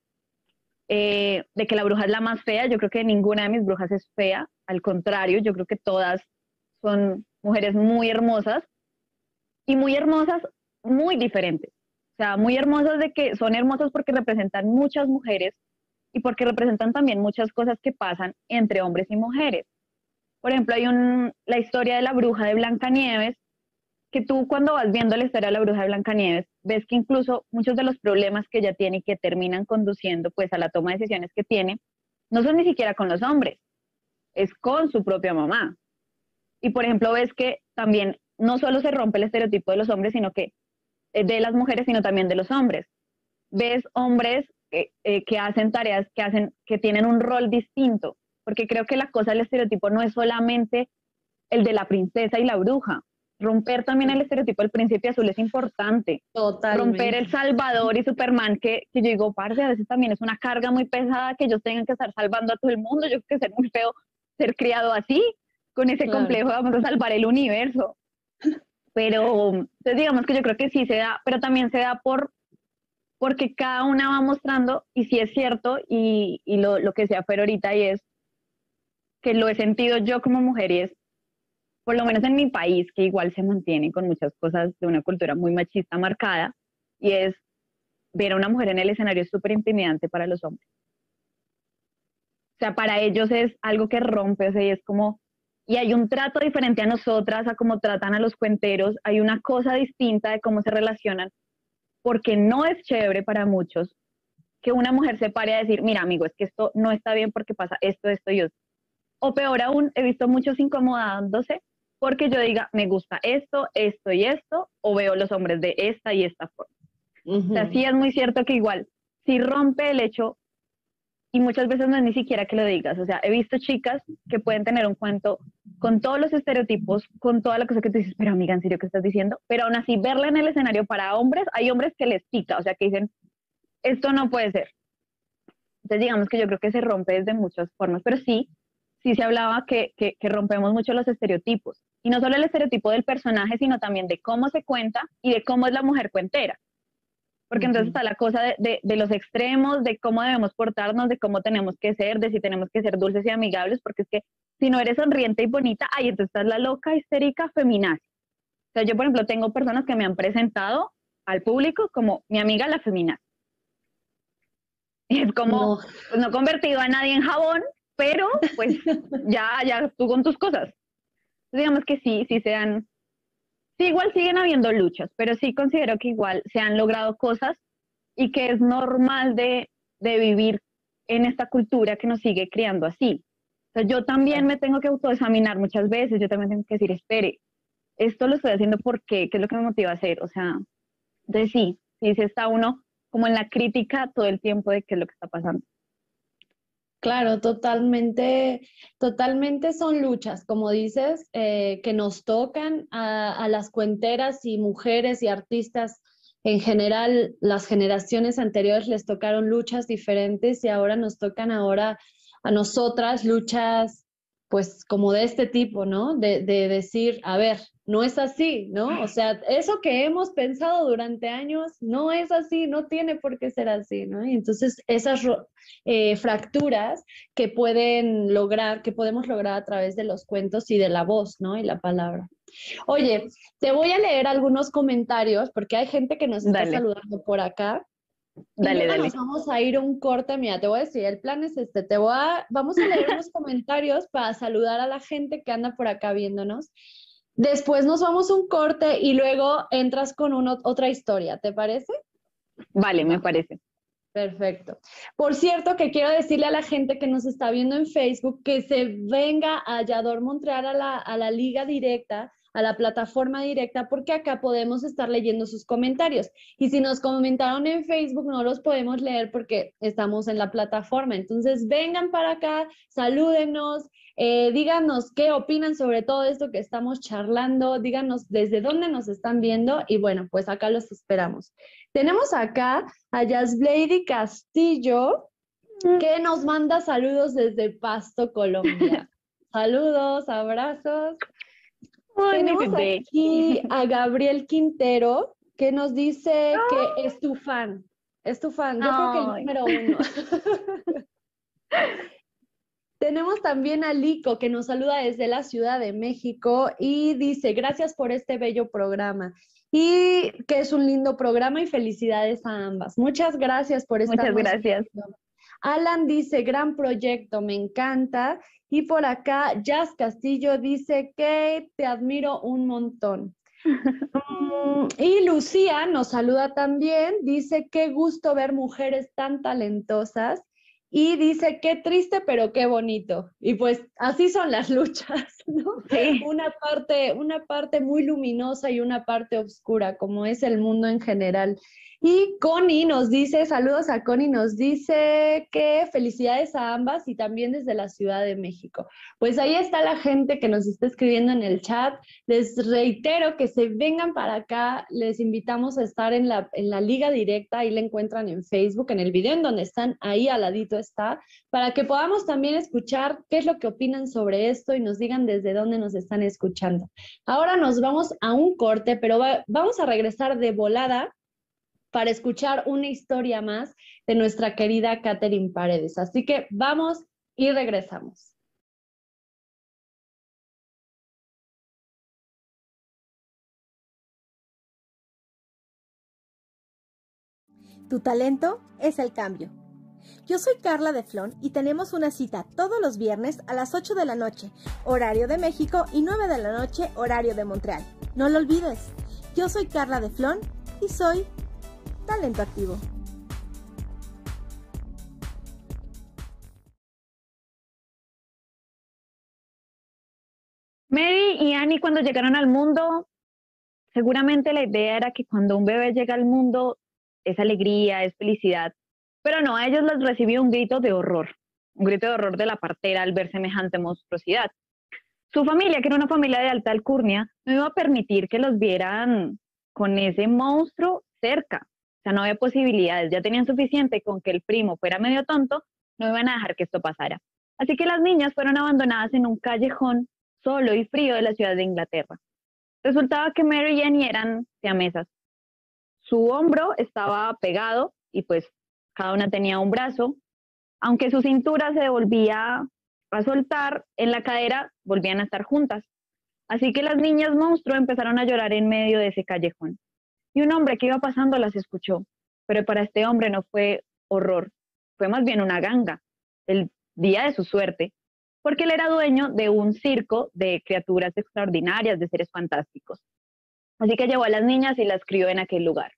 eh, de que la bruja es la más fea, yo creo que ninguna de mis brujas es fea, al contrario, yo creo que todas son mujeres muy hermosas y muy hermosas, muy diferentes. O sea, muy hermosas de que son hermosas porque representan muchas mujeres y porque representan también muchas cosas que pasan entre hombres y mujeres. Por ejemplo, hay un, la historia de la bruja de Blancanieves, que tú cuando vas viendo la historia de la bruja de Blancanieves, ves que incluso muchos de los problemas que ella tiene y que terminan conduciendo pues a la toma de decisiones que tiene, no son ni siquiera con los hombres, es con su propia mamá. Y por ejemplo, ves que también no solo se rompe el estereotipo de los hombres, sino que eh, de las mujeres, sino también de los hombres. Ves hombres que, eh, que hacen tareas, que, hacen, que tienen un rol distinto, porque creo que la cosa del estereotipo no es solamente el de la princesa y la bruja. Romper también el estereotipo del príncipe azul es importante. Totalmente. Romper el Salvador y Superman, que, que yo digo, parce, a veces también es una carga muy pesada que ellos tengan que estar salvando a todo el mundo. Yo creo que ser muy feo ser criado así, con ese complejo, vamos a salvar el universo. Pero, entonces digamos que yo creo que sí se da, pero también se da por porque cada una va mostrando, y sí es cierto, y, y lo, lo, que sea fue ahorita, y es que lo he sentido yo como mujer, y es, por lo menos en mi país, que igual se mantiene con muchas cosas de una cultura muy machista marcada, y es ver a una mujer en el escenario es súper intimidante para los hombres. Sea, para ellos es algo que rompe, o sea, y es como, y hay un trato diferente a nosotras, a cómo tratan a los cuenteros, hay una cosa distinta de cómo se relacionan, porque no es chévere para muchos que una mujer se pare a decir, mira amigo, es que esto no está bien porque pasa esto, esto y esto. O peor aún, he visto muchos incomodándose porque yo diga, me gusta esto, esto y esto, o veo los hombres de esta y esta forma. O sea, sí es muy cierto que igual, si rompe el hecho y muchas veces no es ni siquiera que lo digas. O sea, he visto chicas que pueden tener un cuento con todos los estereotipos, con toda la cosa que tú dices, pero amiga, ¿en serio qué estás diciendo? Pero aún así, verla en el escenario para hombres, hay hombres que les pica, o sea, que dicen, esto no puede ser. Entonces, digamos que yo creo que se rompe desde muchas formas, pero sí, sí se hablaba que, que, que rompemos mucho los estereotipos. Y no solo el estereotipo del personaje, sino también de cómo se cuenta y de cómo es la mujer cuentera porque entonces está la cosa de, de, los extremos, de cómo debemos portarnos, de cómo tenemos que ser, de si tenemos que ser dulces y amigables, porque es que si no eres sonriente y bonita, ahí entonces estás la loca, histérica, feminazi. O sea, yo, por ejemplo, tengo personas que me han presentado al público como mi amiga la feminazi. Y es como, no. Pues no convertido a nadie en jabón, pero pues ya, ya tú con tus cosas. digamos que sí, sí se han Sí, igual siguen habiendo luchas, pero sí considero que igual se han logrado cosas y que es normal de, de vivir en esta cultura que nos sigue criando así. O sea, yo también me tengo que autoexaminar muchas veces, yo también tengo que decir, espere, esto lo estoy haciendo porque, ¿qué es lo que me motiva a hacer? O sea, entonces sí, sí se está uno como en la crítica todo el tiempo de qué es lo que está pasando. Claro, totalmente, totalmente son luchas, como dices, eh, que nos tocan a, a, las cuenteras y mujeres y artistas en general. Las generaciones anteriores les tocaron luchas diferentes y ahora nos tocan ahora a nosotras luchas, pues como de este tipo, ¿no? De, de decir, a ver, no es así, ¿no? O sea, eso que hemos pensado durante años no es así, no tiene por qué ser así, ¿no? Y entonces esas eh, fracturas que pueden lograr, que podemos lograr a través de los cuentos y de la voz, ¿no? Y la palabra. Oye, te voy a leer algunos comentarios porque hay gente que nos está Dale. saludando por acá. Dale, dale. Nos vamos a ir un corte, mira, te voy a decir, el plan es este, te voy a, vamos a leer unos comentarios para saludar a la gente que anda por acá viéndonos. Después nos vamos a un corte y luego entras con otra historia, ¿te parece? Vale, me parece. Perfecto. Por cierto, que quiero decirle a la gente que nos está viendo en Facebook que se venga a Yador Montreal a la, a la liga directa a la plataforma directa porque acá podemos estar leyendo sus comentarios. Y si nos comentaron en Facebook, no los podemos leer porque estamos en la plataforma. Entonces, vengan para acá, salúdenos, eh, díganos qué opinan sobre todo esto que estamos charlando, díganos desde dónde nos están viendo y bueno, pues acá los esperamos. Tenemos acá a Yasblady Castillo que nos manda saludos desde Pasto, Colombia. Saludos, abrazos. Tenemos aquí a Gabriel Quintero que nos dice que es tu fan. Es tu fan. Yo creo que el número uno. Tenemos también a Lico que nos saluda desde la Ciudad de México y dice, gracias por este bello programa y que es un lindo programa y felicidades a ambas. Muchas gracias por esta. Muchas gracias. Alan dice, gran proyecto, me encanta. Y por acá, Jazz Castillo dice que te admiro un montón. Mm, y Lucía nos saluda también, dice, qué gusto ver mujeres tan talentosas. Y dice, qué triste, pero qué bonito. Y pues así son las luchas, ¿no? Una, parte, una parte muy luminosa y una parte oscura, como es el mundo en general. Y Connie nos dice, saludos a Connie, nos dice que felicidades a ambas y también desde la Ciudad de México. Pues ahí está la gente que nos está escribiendo en el chat. Les reitero que se vengan para acá, les invitamos a estar en la, en la liga directa, ahí la encuentran en Facebook, en el video en donde están, ahí al ladito está, para que podamos también escuchar qué es lo que opinan sobre esto y nos digan desde dónde nos están escuchando. Ahora nos vamos a un corte, pero vamos a regresar de volada para escuchar una historia más de nuestra querida Catherine Paredes. Así que vamos y regresamos. Tu talento es el cambio. Yo soy Carla de Flon y tenemos una cita todos los viernes a las 8 de la noche, horario de México, y 9 de la noche, horario de Montreal. No lo olvides. Yo soy Carla de Flon y soy talento activo. Mary y Annie cuando llegaron al mundo, seguramente la idea era que cuando un bebé llega al mundo es alegría, es felicidad, pero no, a ellos les recibió un grito de horror, un grito de horror de la partera al ver semejante monstruosidad. Su familia, que era una familia de alta alcurnia, no iba a permitir que los vieran con ese monstruo cerca. O sea, no había posibilidades, ya tenían suficiente con que el primo fuera medio tonto, no iban a dejar que esto pasara. Así que las niñas fueron abandonadas en un callejón solo y frío de la ciudad de Inglaterra. Resultaba que Mary y Annie eran siamesas. Su hombro estaba pegado y pues cada una tenía un brazo. Aunque su cintura se volvía a soltar, en la cadera volvían a estar juntas. Así que las niñas monstruo empezaron a llorar en medio de ese callejón y un hombre que iba pasando las escuchó, pero para este hombre no fue horror, fue más bien una ganga, el día de su suerte, porque él era dueño de un circo de criaturas extraordinarias, de seres fantásticos. Así que llevó a las niñas y las crió en aquel lugar.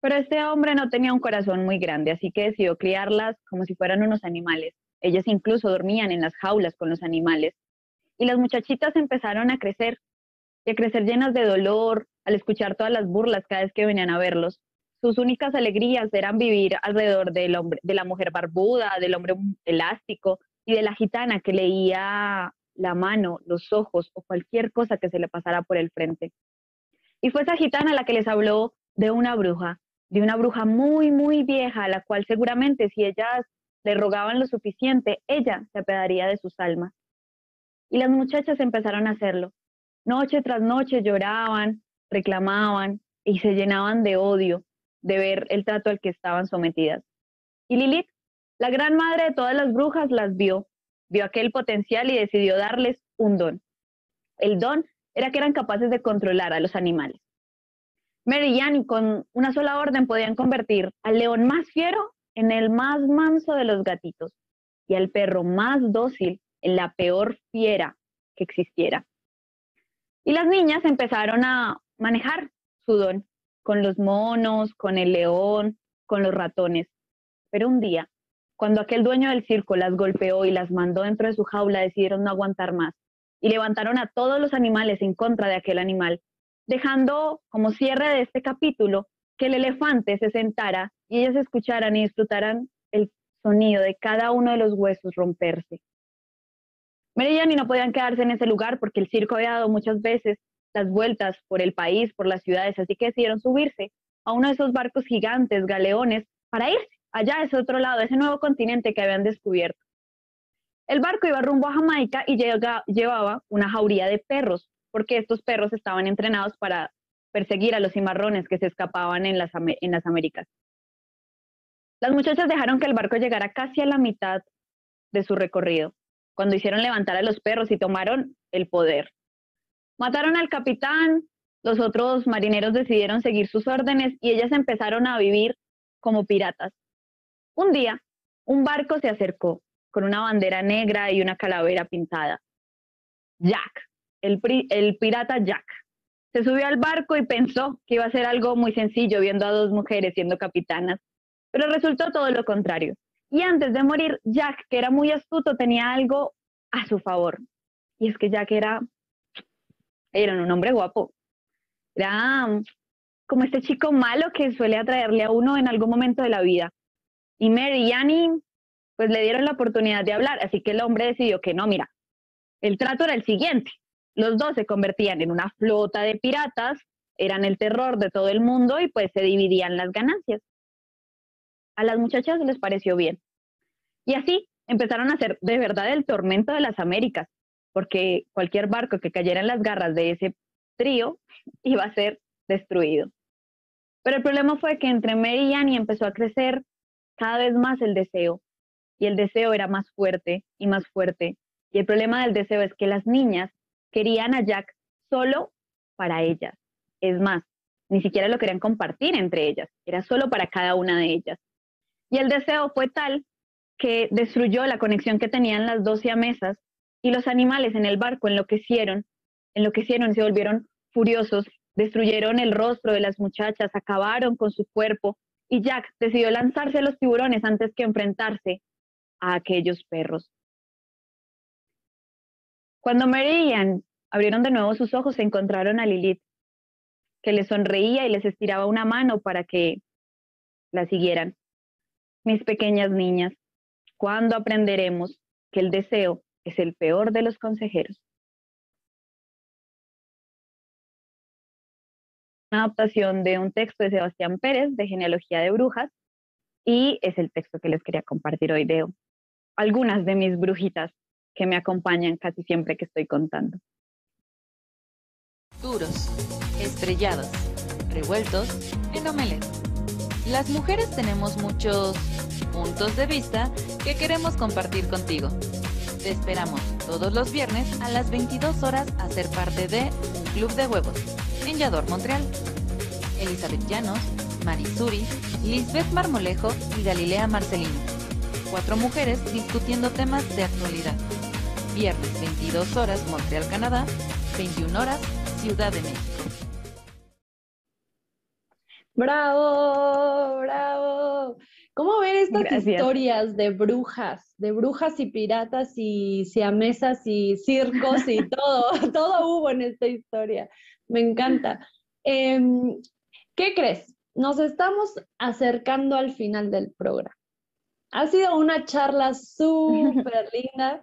Pero este hombre no tenía un corazón muy grande, así que decidió criarlas como si fueran unos animales. Ellas incluso dormían en las jaulas con los animales. Y las muchachitas empezaron a crecer, y a crecer llenas de dolor, al escuchar todas las burlas cada vez que venían a verlos. Sus únicas alegrías eran vivir alrededor del hombre, de la mujer barbuda, del hombre elástico y de la gitana que leía la mano, los ojos o cualquier cosa que se le pasara por el frente. Y fue esa gitana la que les habló de una bruja, de una bruja muy, muy vieja, a la cual seguramente si ellas le rogaban lo suficiente, ella se apedaría de sus almas. Y las muchachas empezaron a hacerlo. Noche tras noche lloraban, reclamaban y se llenaban de odio de ver el trato al que estaban sometidas. Y Lilith, la gran madre de todas las brujas, las vio, vio aquel potencial y decidió darles un don. El don era que eran capaces de controlar a los animales. Mary con una sola orden podían convertir al león más fiero en el más manso de los gatitos y al perro más dócil en la peor fiera que existiera. Y las niñas empezaron a manejar su don con los monos, con el león, con los ratones. Pero un día, cuando aquel dueño del circo las golpeó y las mandó dentro de su jaula, decidieron no aguantar más y levantaron a todos los animales en contra de aquel animal, dejando como cierre de este capítulo que el elefante se sentara y ellas escucharan y disfrutaran el sonido de cada uno de los huesos romperse. Mary y no podían quedarse en ese lugar porque el circo había dado muchas veces las vueltas por el país, por las ciudades, así que decidieron subirse a uno de esos barcos gigantes, galeones, para irse allá a ese otro lado, a ese nuevo continente que habían descubierto. El barco iba rumbo a Jamaica y llevaba una jauría de perros, porque estos perros estaban entrenados para perseguir a los cimarrones que se escapaban en las, en las Américas. Las muchachas dejaron que el barco llegara casi a la mitad de su recorrido, cuando hicieron levantar a los perros y tomaron el poder. Mataron al capitán, los otros marineros decidieron seguir sus órdenes y ellas empezaron a vivir como piratas. Un día, un barco se acercó con una bandera negra y una calavera pintada. Jack, el, pirata Jack. Se subió al barco y pensó que iba a ser algo muy sencillo viendo a dos mujeres siendo capitanas, pero resultó todo lo contrario. Y antes de morir, Jack, que era muy astuto, tenía algo a su favor. Y es que Jack era, era un hombre guapo. Era como este chico malo que suele atraerle a uno en algún momento de la vida. Y Mary y Annie, pues le dieron la oportunidad de hablar, así que el hombre decidió que no, mira, el trato era el siguiente. Los dos se convertían en una flota de piratas, eran el terror de todo el mundo y pues se dividían las ganancias. A las muchachas les pareció bien. Y así empezaron a ser de verdad el tormento de las Américas, porque cualquier barco que cayera en las garras de ese trío iba a ser destruido. Pero el problema fue que entre Mary y Annie empezó a crecer cada vez más el deseo, y el deseo era más fuerte y más fuerte. Y el problema del deseo es que las niñas querían a Jack solo para ellas. Es más, ni siquiera lo querían compartir entre ellas, era solo para cada una de ellas. Y el deseo fue tal que destruyó la conexión que tenían las dos siamesas y los animales en el barco enloquecieron, enloquecieron y se volvieron furiosos, destruyeron el rostro de las muchachas, acabaron con su cuerpo y Jack decidió lanzarse a los tiburones antes que enfrentarse a aquellos perros. Cuando Mary y abrieron de nuevo sus ojos, se encontraron a Lilith, que les sonreía y les estiraba una mano para que la siguieran. Mis pequeñas niñas, ¿cuándo aprenderemos que el deseo es el peor de los consejeros? Una adaptación de un texto de Sebastián Pérez de Genealogía de Brujas y es el texto que les quería compartir hoy de algunas de mis brujitas que me acompañan casi siempre que estoy contando. Duros, estrellados, revueltos en omelette. Las mujeres tenemos muchos puntos de vista que queremos compartir contigo. Te esperamos todos los viernes a las 22 horas a ser parte de un club de huevos en Yador, Montreal. Elizabeth Llanos, Marisuri, Lisbeth Marmolejo y Galilea Marcelino. Cuatro mujeres discutiendo temas de actualidad. Viernes 22 horas Montreal, Canadá, 21 horas Ciudad de México. Bravo, bravo. ¿Cómo ven estas historias de brujas, de brujas y piratas y siamesas y circos y todo? todo hubo en esta historia. Me encanta. Em, ¿Qué crees? Nos estamos acercando al final del programa. Ha sido una charla súper linda.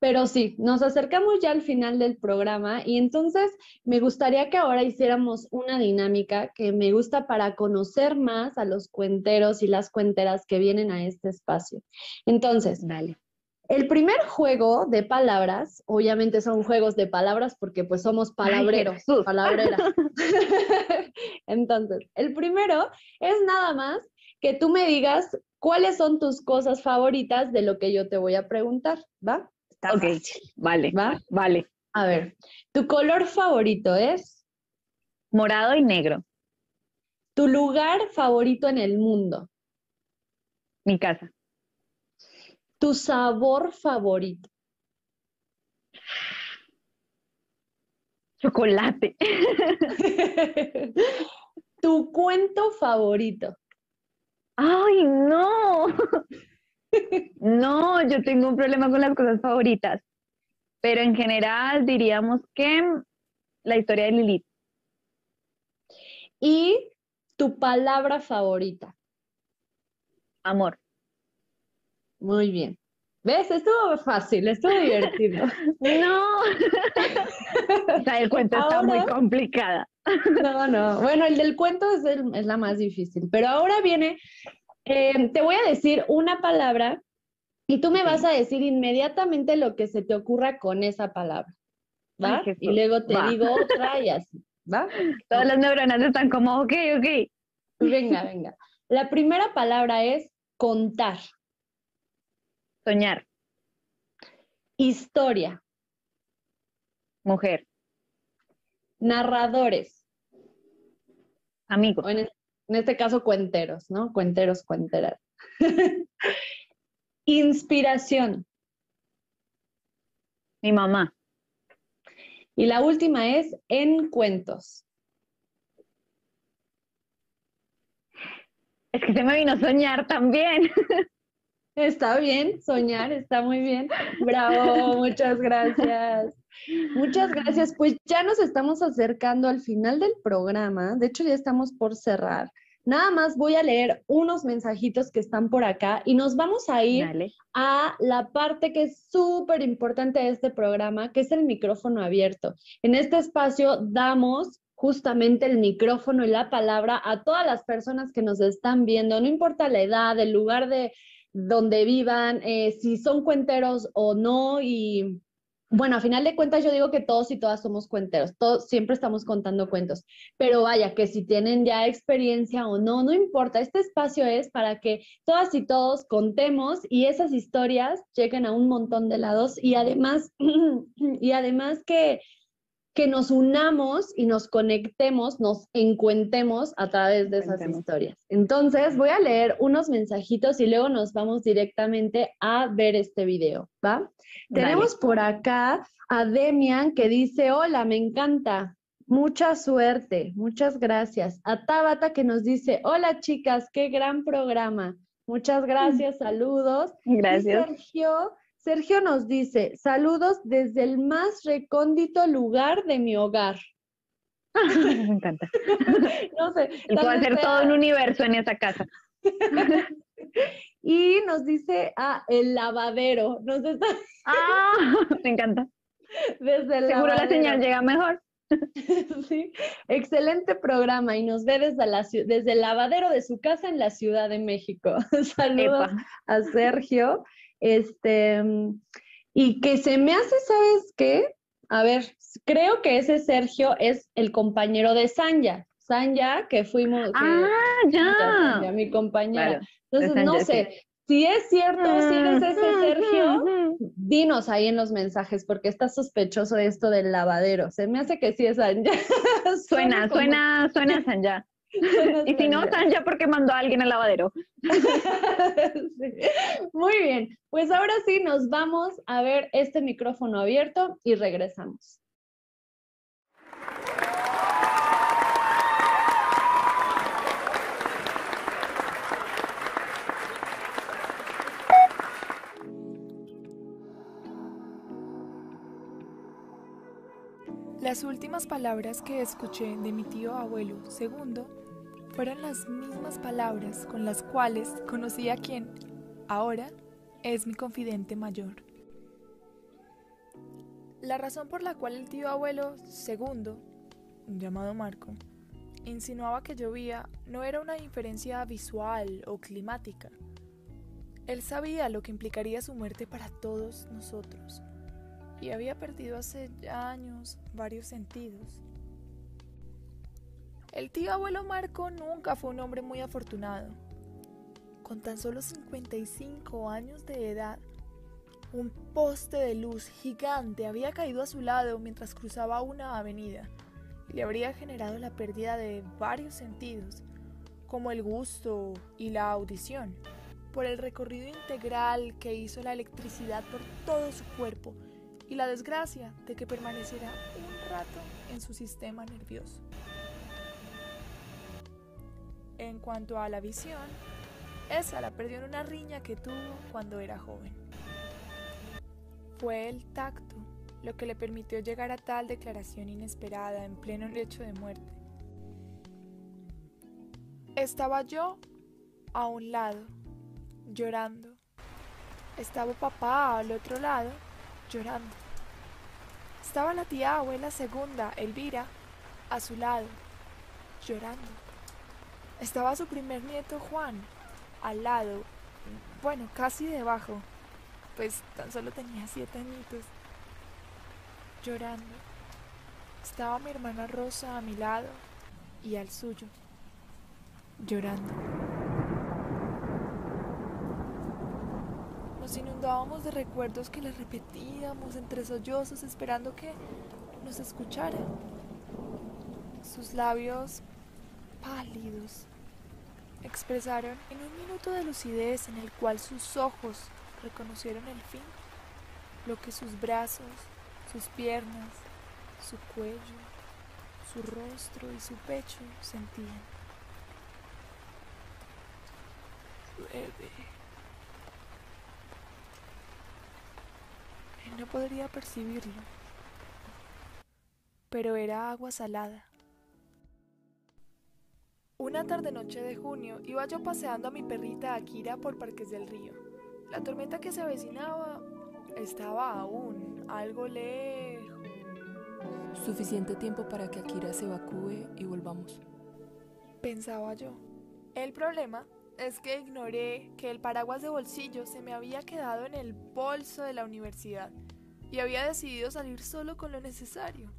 Pero sí, nos acercamos ya al final del programa y entonces me gustaría que ahora hiciéramos una dinámica que me gusta para conocer más a los cuenteros y las cuenteras que vienen a este espacio. Entonces, dale. El primer juego de palabras, obviamente son juegos de palabras porque pues somos palabreros, palabreras. Entonces, el primero es nada más que tú me digas cuáles son tus cosas favoritas de lo que yo te voy a preguntar, ¿va? Ok, vale, ¿va? Vale. A ver, ¿tu color favorito es? Morado y negro. Tu lugar favorito en el mundo. Mi casa. Tu sabor favorito. Chocolate. tu cuento favorito. Ay, no. No, yo tengo un problema con las cosas favoritas. Pero en general diríamos que la historia de Lilith. Y tu palabra favorita. Amor. Muy bien. ¿Ves? Estuvo fácil, estuvo divertido. no. o sea, el cuento está muy complicada. no, no. Bueno, el del cuento es, es la más difícil. Pero ahora viene, eh, te voy a decir una palabra y tú me vas a decir inmediatamente lo que se te ocurra con esa palabra. ¿Va? y luego te digo otra y así. ¿Va? Todas las neuronas están como, ok, ok. Venga, venga. La primera palabra es contar. Soñar. Historia. Mujer. Narradores. Amigos. En, en este caso, cuenteros, ¿no? Cuenteros, cuenteras. Inspiración. Mi mamá. Y la última es en cuentos. Es que se me vino a soñar también. Está bien, soñar, está muy bien. Bravo, muchas gracias. Muchas gracias. Pues ya nos estamos acercando al final del programa. De hecho, ya estamos por cerrar. Nada más voy a leer unos mensajitos que están por acá y nos vamos a ir a la parte que es súper importante de este programa, que es el micrófono abierto. En este espacio damos justamente el micrófono y la palabra a todas las personas que nos están viendo, no importa la edad, el lugar de donde vivan, eh, si son cuenteros o no y bueno, a final de cuentas yo digo que todos y todas somos cuenteros, todos siempre estamos contando cuentos, pero vaya que si tienen ya experiencia o no, no importa, este espacio es para que todas y todos contemos y esas historias lleguen a un montón de lados y además y además que que nos unamos y nos conectemos, nos encuentemos a través de esas historias. Entonces, voy a leer unos mensajitos y luego nos vamos directamente a ver este video, ¿va? Tenemos por acá a Demian que dice, hola, me encanta. Mucha suerte, muchas gracias. A Tabata que nos dice, hola chicas, qué gran programa. Muchas gracias, saludos. Gracias. Sergio Sergio nos dice, saludos desde el más recóndito lugar de mi hogar. Me encanta. no sé. Puedo hacer todo un universo en esa casa. y nos dice, ah, el lavadero. Nos está... ah, me encanta. Desde el Seguro la señal llega mejor. sí, excelente programa y nos ve desde, la, desde el lavadero de su casa en la Ciudad de México. Saludos a Sergio. Este, y que se me hace, ¿sabes qué? A ver, creo que ese Sergio es el compañero de Sanya. Sanya, que fuimos. ah, ya. mi compañera. Entonces, no sé. Si es cierto, si eres ese Sergio, dinos ahí en los mensajes, porque está sospechoso esto del lavadero. Se me hace que sí es Sanya. suena, suena, suena Sanya. y si no, ya porque mandó a alguien al lavadero. Muy bien, pues ahora sí nos vamos a ver este micrófono abierto y regresamos. Las últimas palabras que escuché de mi tío abuelo segundo fueron las mismas palabras con las cuales conocí a quien, ahora, es mi confidente mayor. La razón por la cual el tío abuelo segundo, llamado Marco, insinuaba que llovía no era una inferencia visual o climática. Él sabía lo que implicaría su muerte para todos nosotros y había perdido hace años varios sentidos. El tío abuelo Marco nunca fue un hombre muy afortunado. Con tan solo 55 años de edad, un poste de luz gigante había caído a su lado mientras cruzaba una avenida y le habría generado la pérdida de varios sentidos, como el gusto y la audición, por el recorrido integral que hizo la electricidad por todo su cuerpo y la desgracia de que permaneciera un rato en su sistema nervioso. En cuanto a la visión, esa la perdió en una riña que tuvo cuando era joven. Fue el tacto lo que le permitió llegar a tal declaración inesperada en pleno lecho de muerte. Estaba yo a un lado, llorando. Estaba papá al otro lado, llorando. Estaba la tía abuela segunda, Elvira, a su lado, llorando. Estaba su primer nieto Juan, al lado, bueno, casi debajo, pues tan solo tenía siete añitos, llorando. Estaba mi hermana Rosa a mi lado y al suyo, llorando. Nos inundábamos de recuerdos que le repetíamos entre sollozos esperando que nos escuchara. Sus labios pálidos expresaron en un minuto de lucidez en el cual sus ojos reconocieron el fin, lo que sus brazos, sus piernas, su cuello, su rostro y su pecho sentían. Llueve. Él no podría percibirlo, pero era agua salada una tarde-noche de junio iba yo paseando a mi perrita Akira por Parques del Río. La tormenta que se avecinaba estaba aún algo lejos. Suficiente tiempo para que Akira se evacúe y volvamos. Pensaba yo. El problema es que ignoré que el paraguas de bolsillo se me había quedado en el bolso de la universidad y había decidido salir solo con lo necesario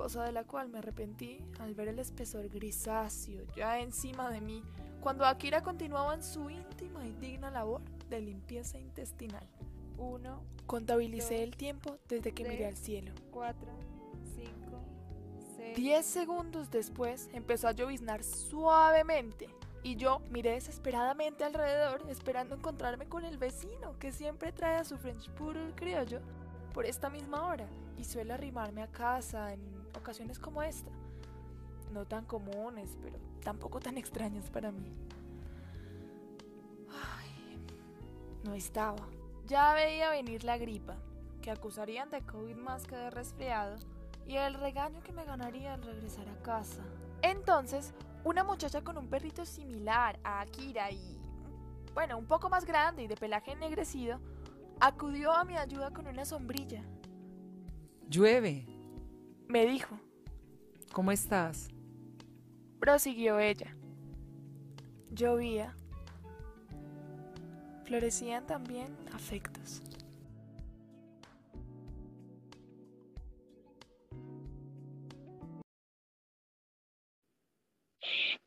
cosa de la cual me arrepentí al ver el espesor grisáceo ya encima de mí cuando Akira continuaba en su íntima y digna labor de limpieza intestinal. Uno. Contabilicé el tiempo desde que miré al cielo. Cuatro, cinco, seis. Diez segundos después empezó a lloviznar suavemente y yo miré desesperadamente alrededor esperando encontrarme con el vecino que siempre trae a su French Poodle criollo por esta misma hora y suele arrimarme a casa en ocasiones como esta. No tan comunes, pero tampoco tan extrañas para mí. No estaba. Ya veía venir la gripa, que acusarían de COVID más que de resfriado, y el regaño que me ganaría al regresar a casa. Entonces, una muchacha con un perrito similar a Akira y, bueno, un poco más grande y de pelaje ennegrecido, acudió a mi ayuda con una sombrilla. Llueve, me dijo. ¿Cómo estás? Prosiguió ella. Llovía. Florecían también afectos.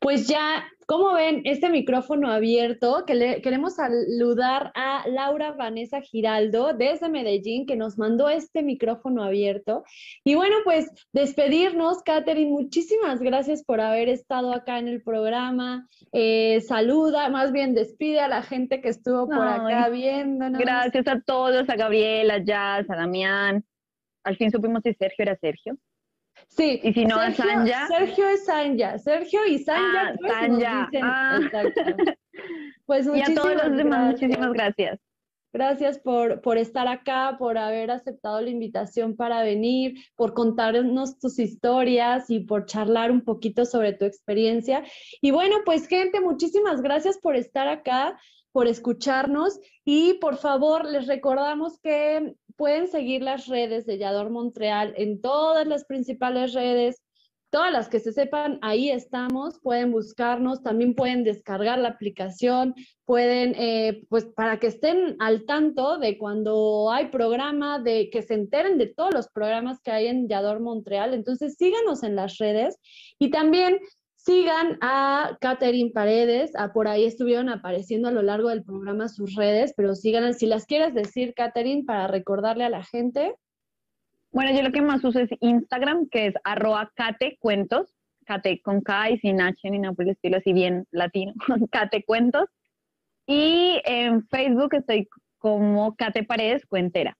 Pues ya, como ven, este micrófono abierto, que le, queremos saludar a Laura Vanessa Giraldo desde Medellín, que nos mandó este micrófono abierto. Y bueno, pues despedirnos, Katherine, muchísimas gracias por haber estado acá en el programa. Eh, saluda, más bien despide a la gente que estuvo por acá viéndonos. Gracias a todos, a Gabriela, a Jazz, a Damián. Al fin supimos si Sergio era Sergio. Sí. Y si no, Sergio, Sanja. Sergio es Sanja. Sergio y Sanja. Ah, pues, Sanja. Ah. Pues y a todos los demás, muchísimas gracias. Gracias por, por estar acá, por haber aceptado la invitación para venir, por contarnos tus historias y por charlar un poquito sobre tu experiencia. Y bueno, pues gente, muchísimas gracias por estar acá, por escucharnos y por favor les recordamos que pueden seguir las redes de Yador Montreal en todas las principales redes, todas las que se sepan, ahí estamos, pueden buscarnos, también pueden descargar la aplicación, pueden, eh, pues para que estén al tanto de cuando hay programa, de que se enteren de todos los programas que hay en Yador Montreal. Entonces síganos en las redes. Y también Sigan a Catherine Paredes, a, por ahí estuvieron apareciendo a lo largo del programa sus redes, pero sigan, si las quieres decir, Catherine, para recordarle a la gente. Bueno, yo lo que más uso es Instagram, que es arroba catecuentos, Kate con K y sin H ni nada por el estilo, así bien latino, Kate Cuentos. Y en Facebook estoy como Kate Paredes Cuentera.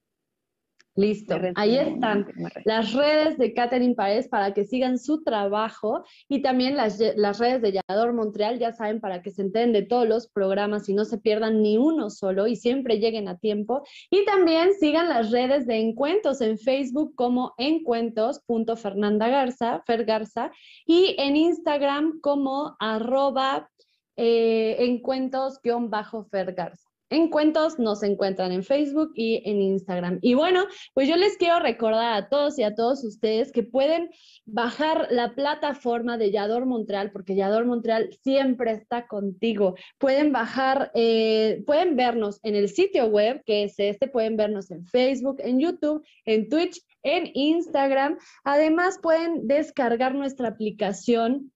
Listo, ahí están las redes de Catherine Paredes para que sigan su trabajo y también las, las, redes de Yador Montreal, ya saben, para que se enteren de todos los programas y no se pierdan ni uno solo y siempre lleguen a tiempo. Y también sigan las redes de Encuentros en Facebook como encuentros.fernandagarza, Fergarza, y en Instagram como arroba eh, encuentros-fergarza. En Cuentos nos encuentran en Facebook y en Instagram. Y bueno, pues yo les quiero recordar a todos y a todos ustedes que pueden bajar la plataforma de Yador Montreal, porque Yador Montreal siempre está contigo. Pueden bajar, eh, pueden vernos en el sitio web, que es este, pueden vernos en Facebook, en YouTube, en Twitch, en Instagram. Además, pueden descargar nuestra aplicación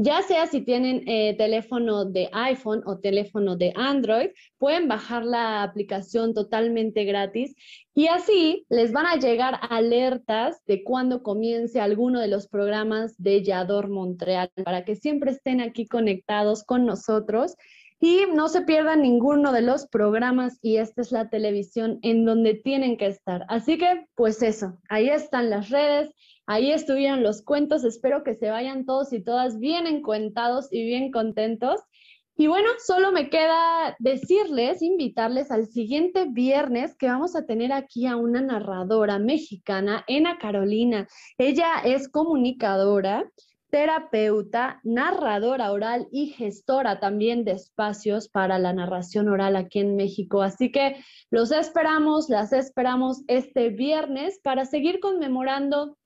ya sea si tienen eh, teléfono de iPhone o teléfono de Android, pueden bajar la aplicación totalmente gratis y así les van a llegar alertas de cuando comience alguno de los programas de Yador Montreal para que siempre estén aquí conectados con nosotros y no se pierdan ninguno de los programas y esta es la televisión en donde tienen que estar. Así que, pues eso, ahí están las redes, ahí estuvieron los cuentos, espero que se vayan todos y todas bien encuentados y bien contentos. Y bueno, solo me queda decirles, invitarles al siguiente viernes que vamos a tener aquí a una narradora mexicana, Ena Carolina. Ella es comunicadora terapeuta, narradora oral y gestora también de espacios para la narración oral aquí en México. Así que los esperamos, las esperamos este viernes para seguir conmemorando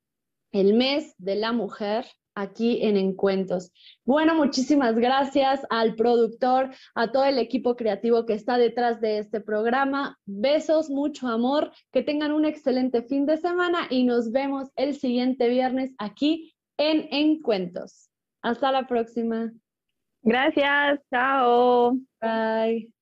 el mes de la mujer aquí en Encuentros. Bueno, muchísimas gracias al productor, a todo el equipo creativo que está detrás de este programa. Besos, mucho amor, que tengan un excelente fin de semana y nos vemos el siguiente viernes aquí en Encuentros. Hasta la próxima. Gracias, chao. Bye.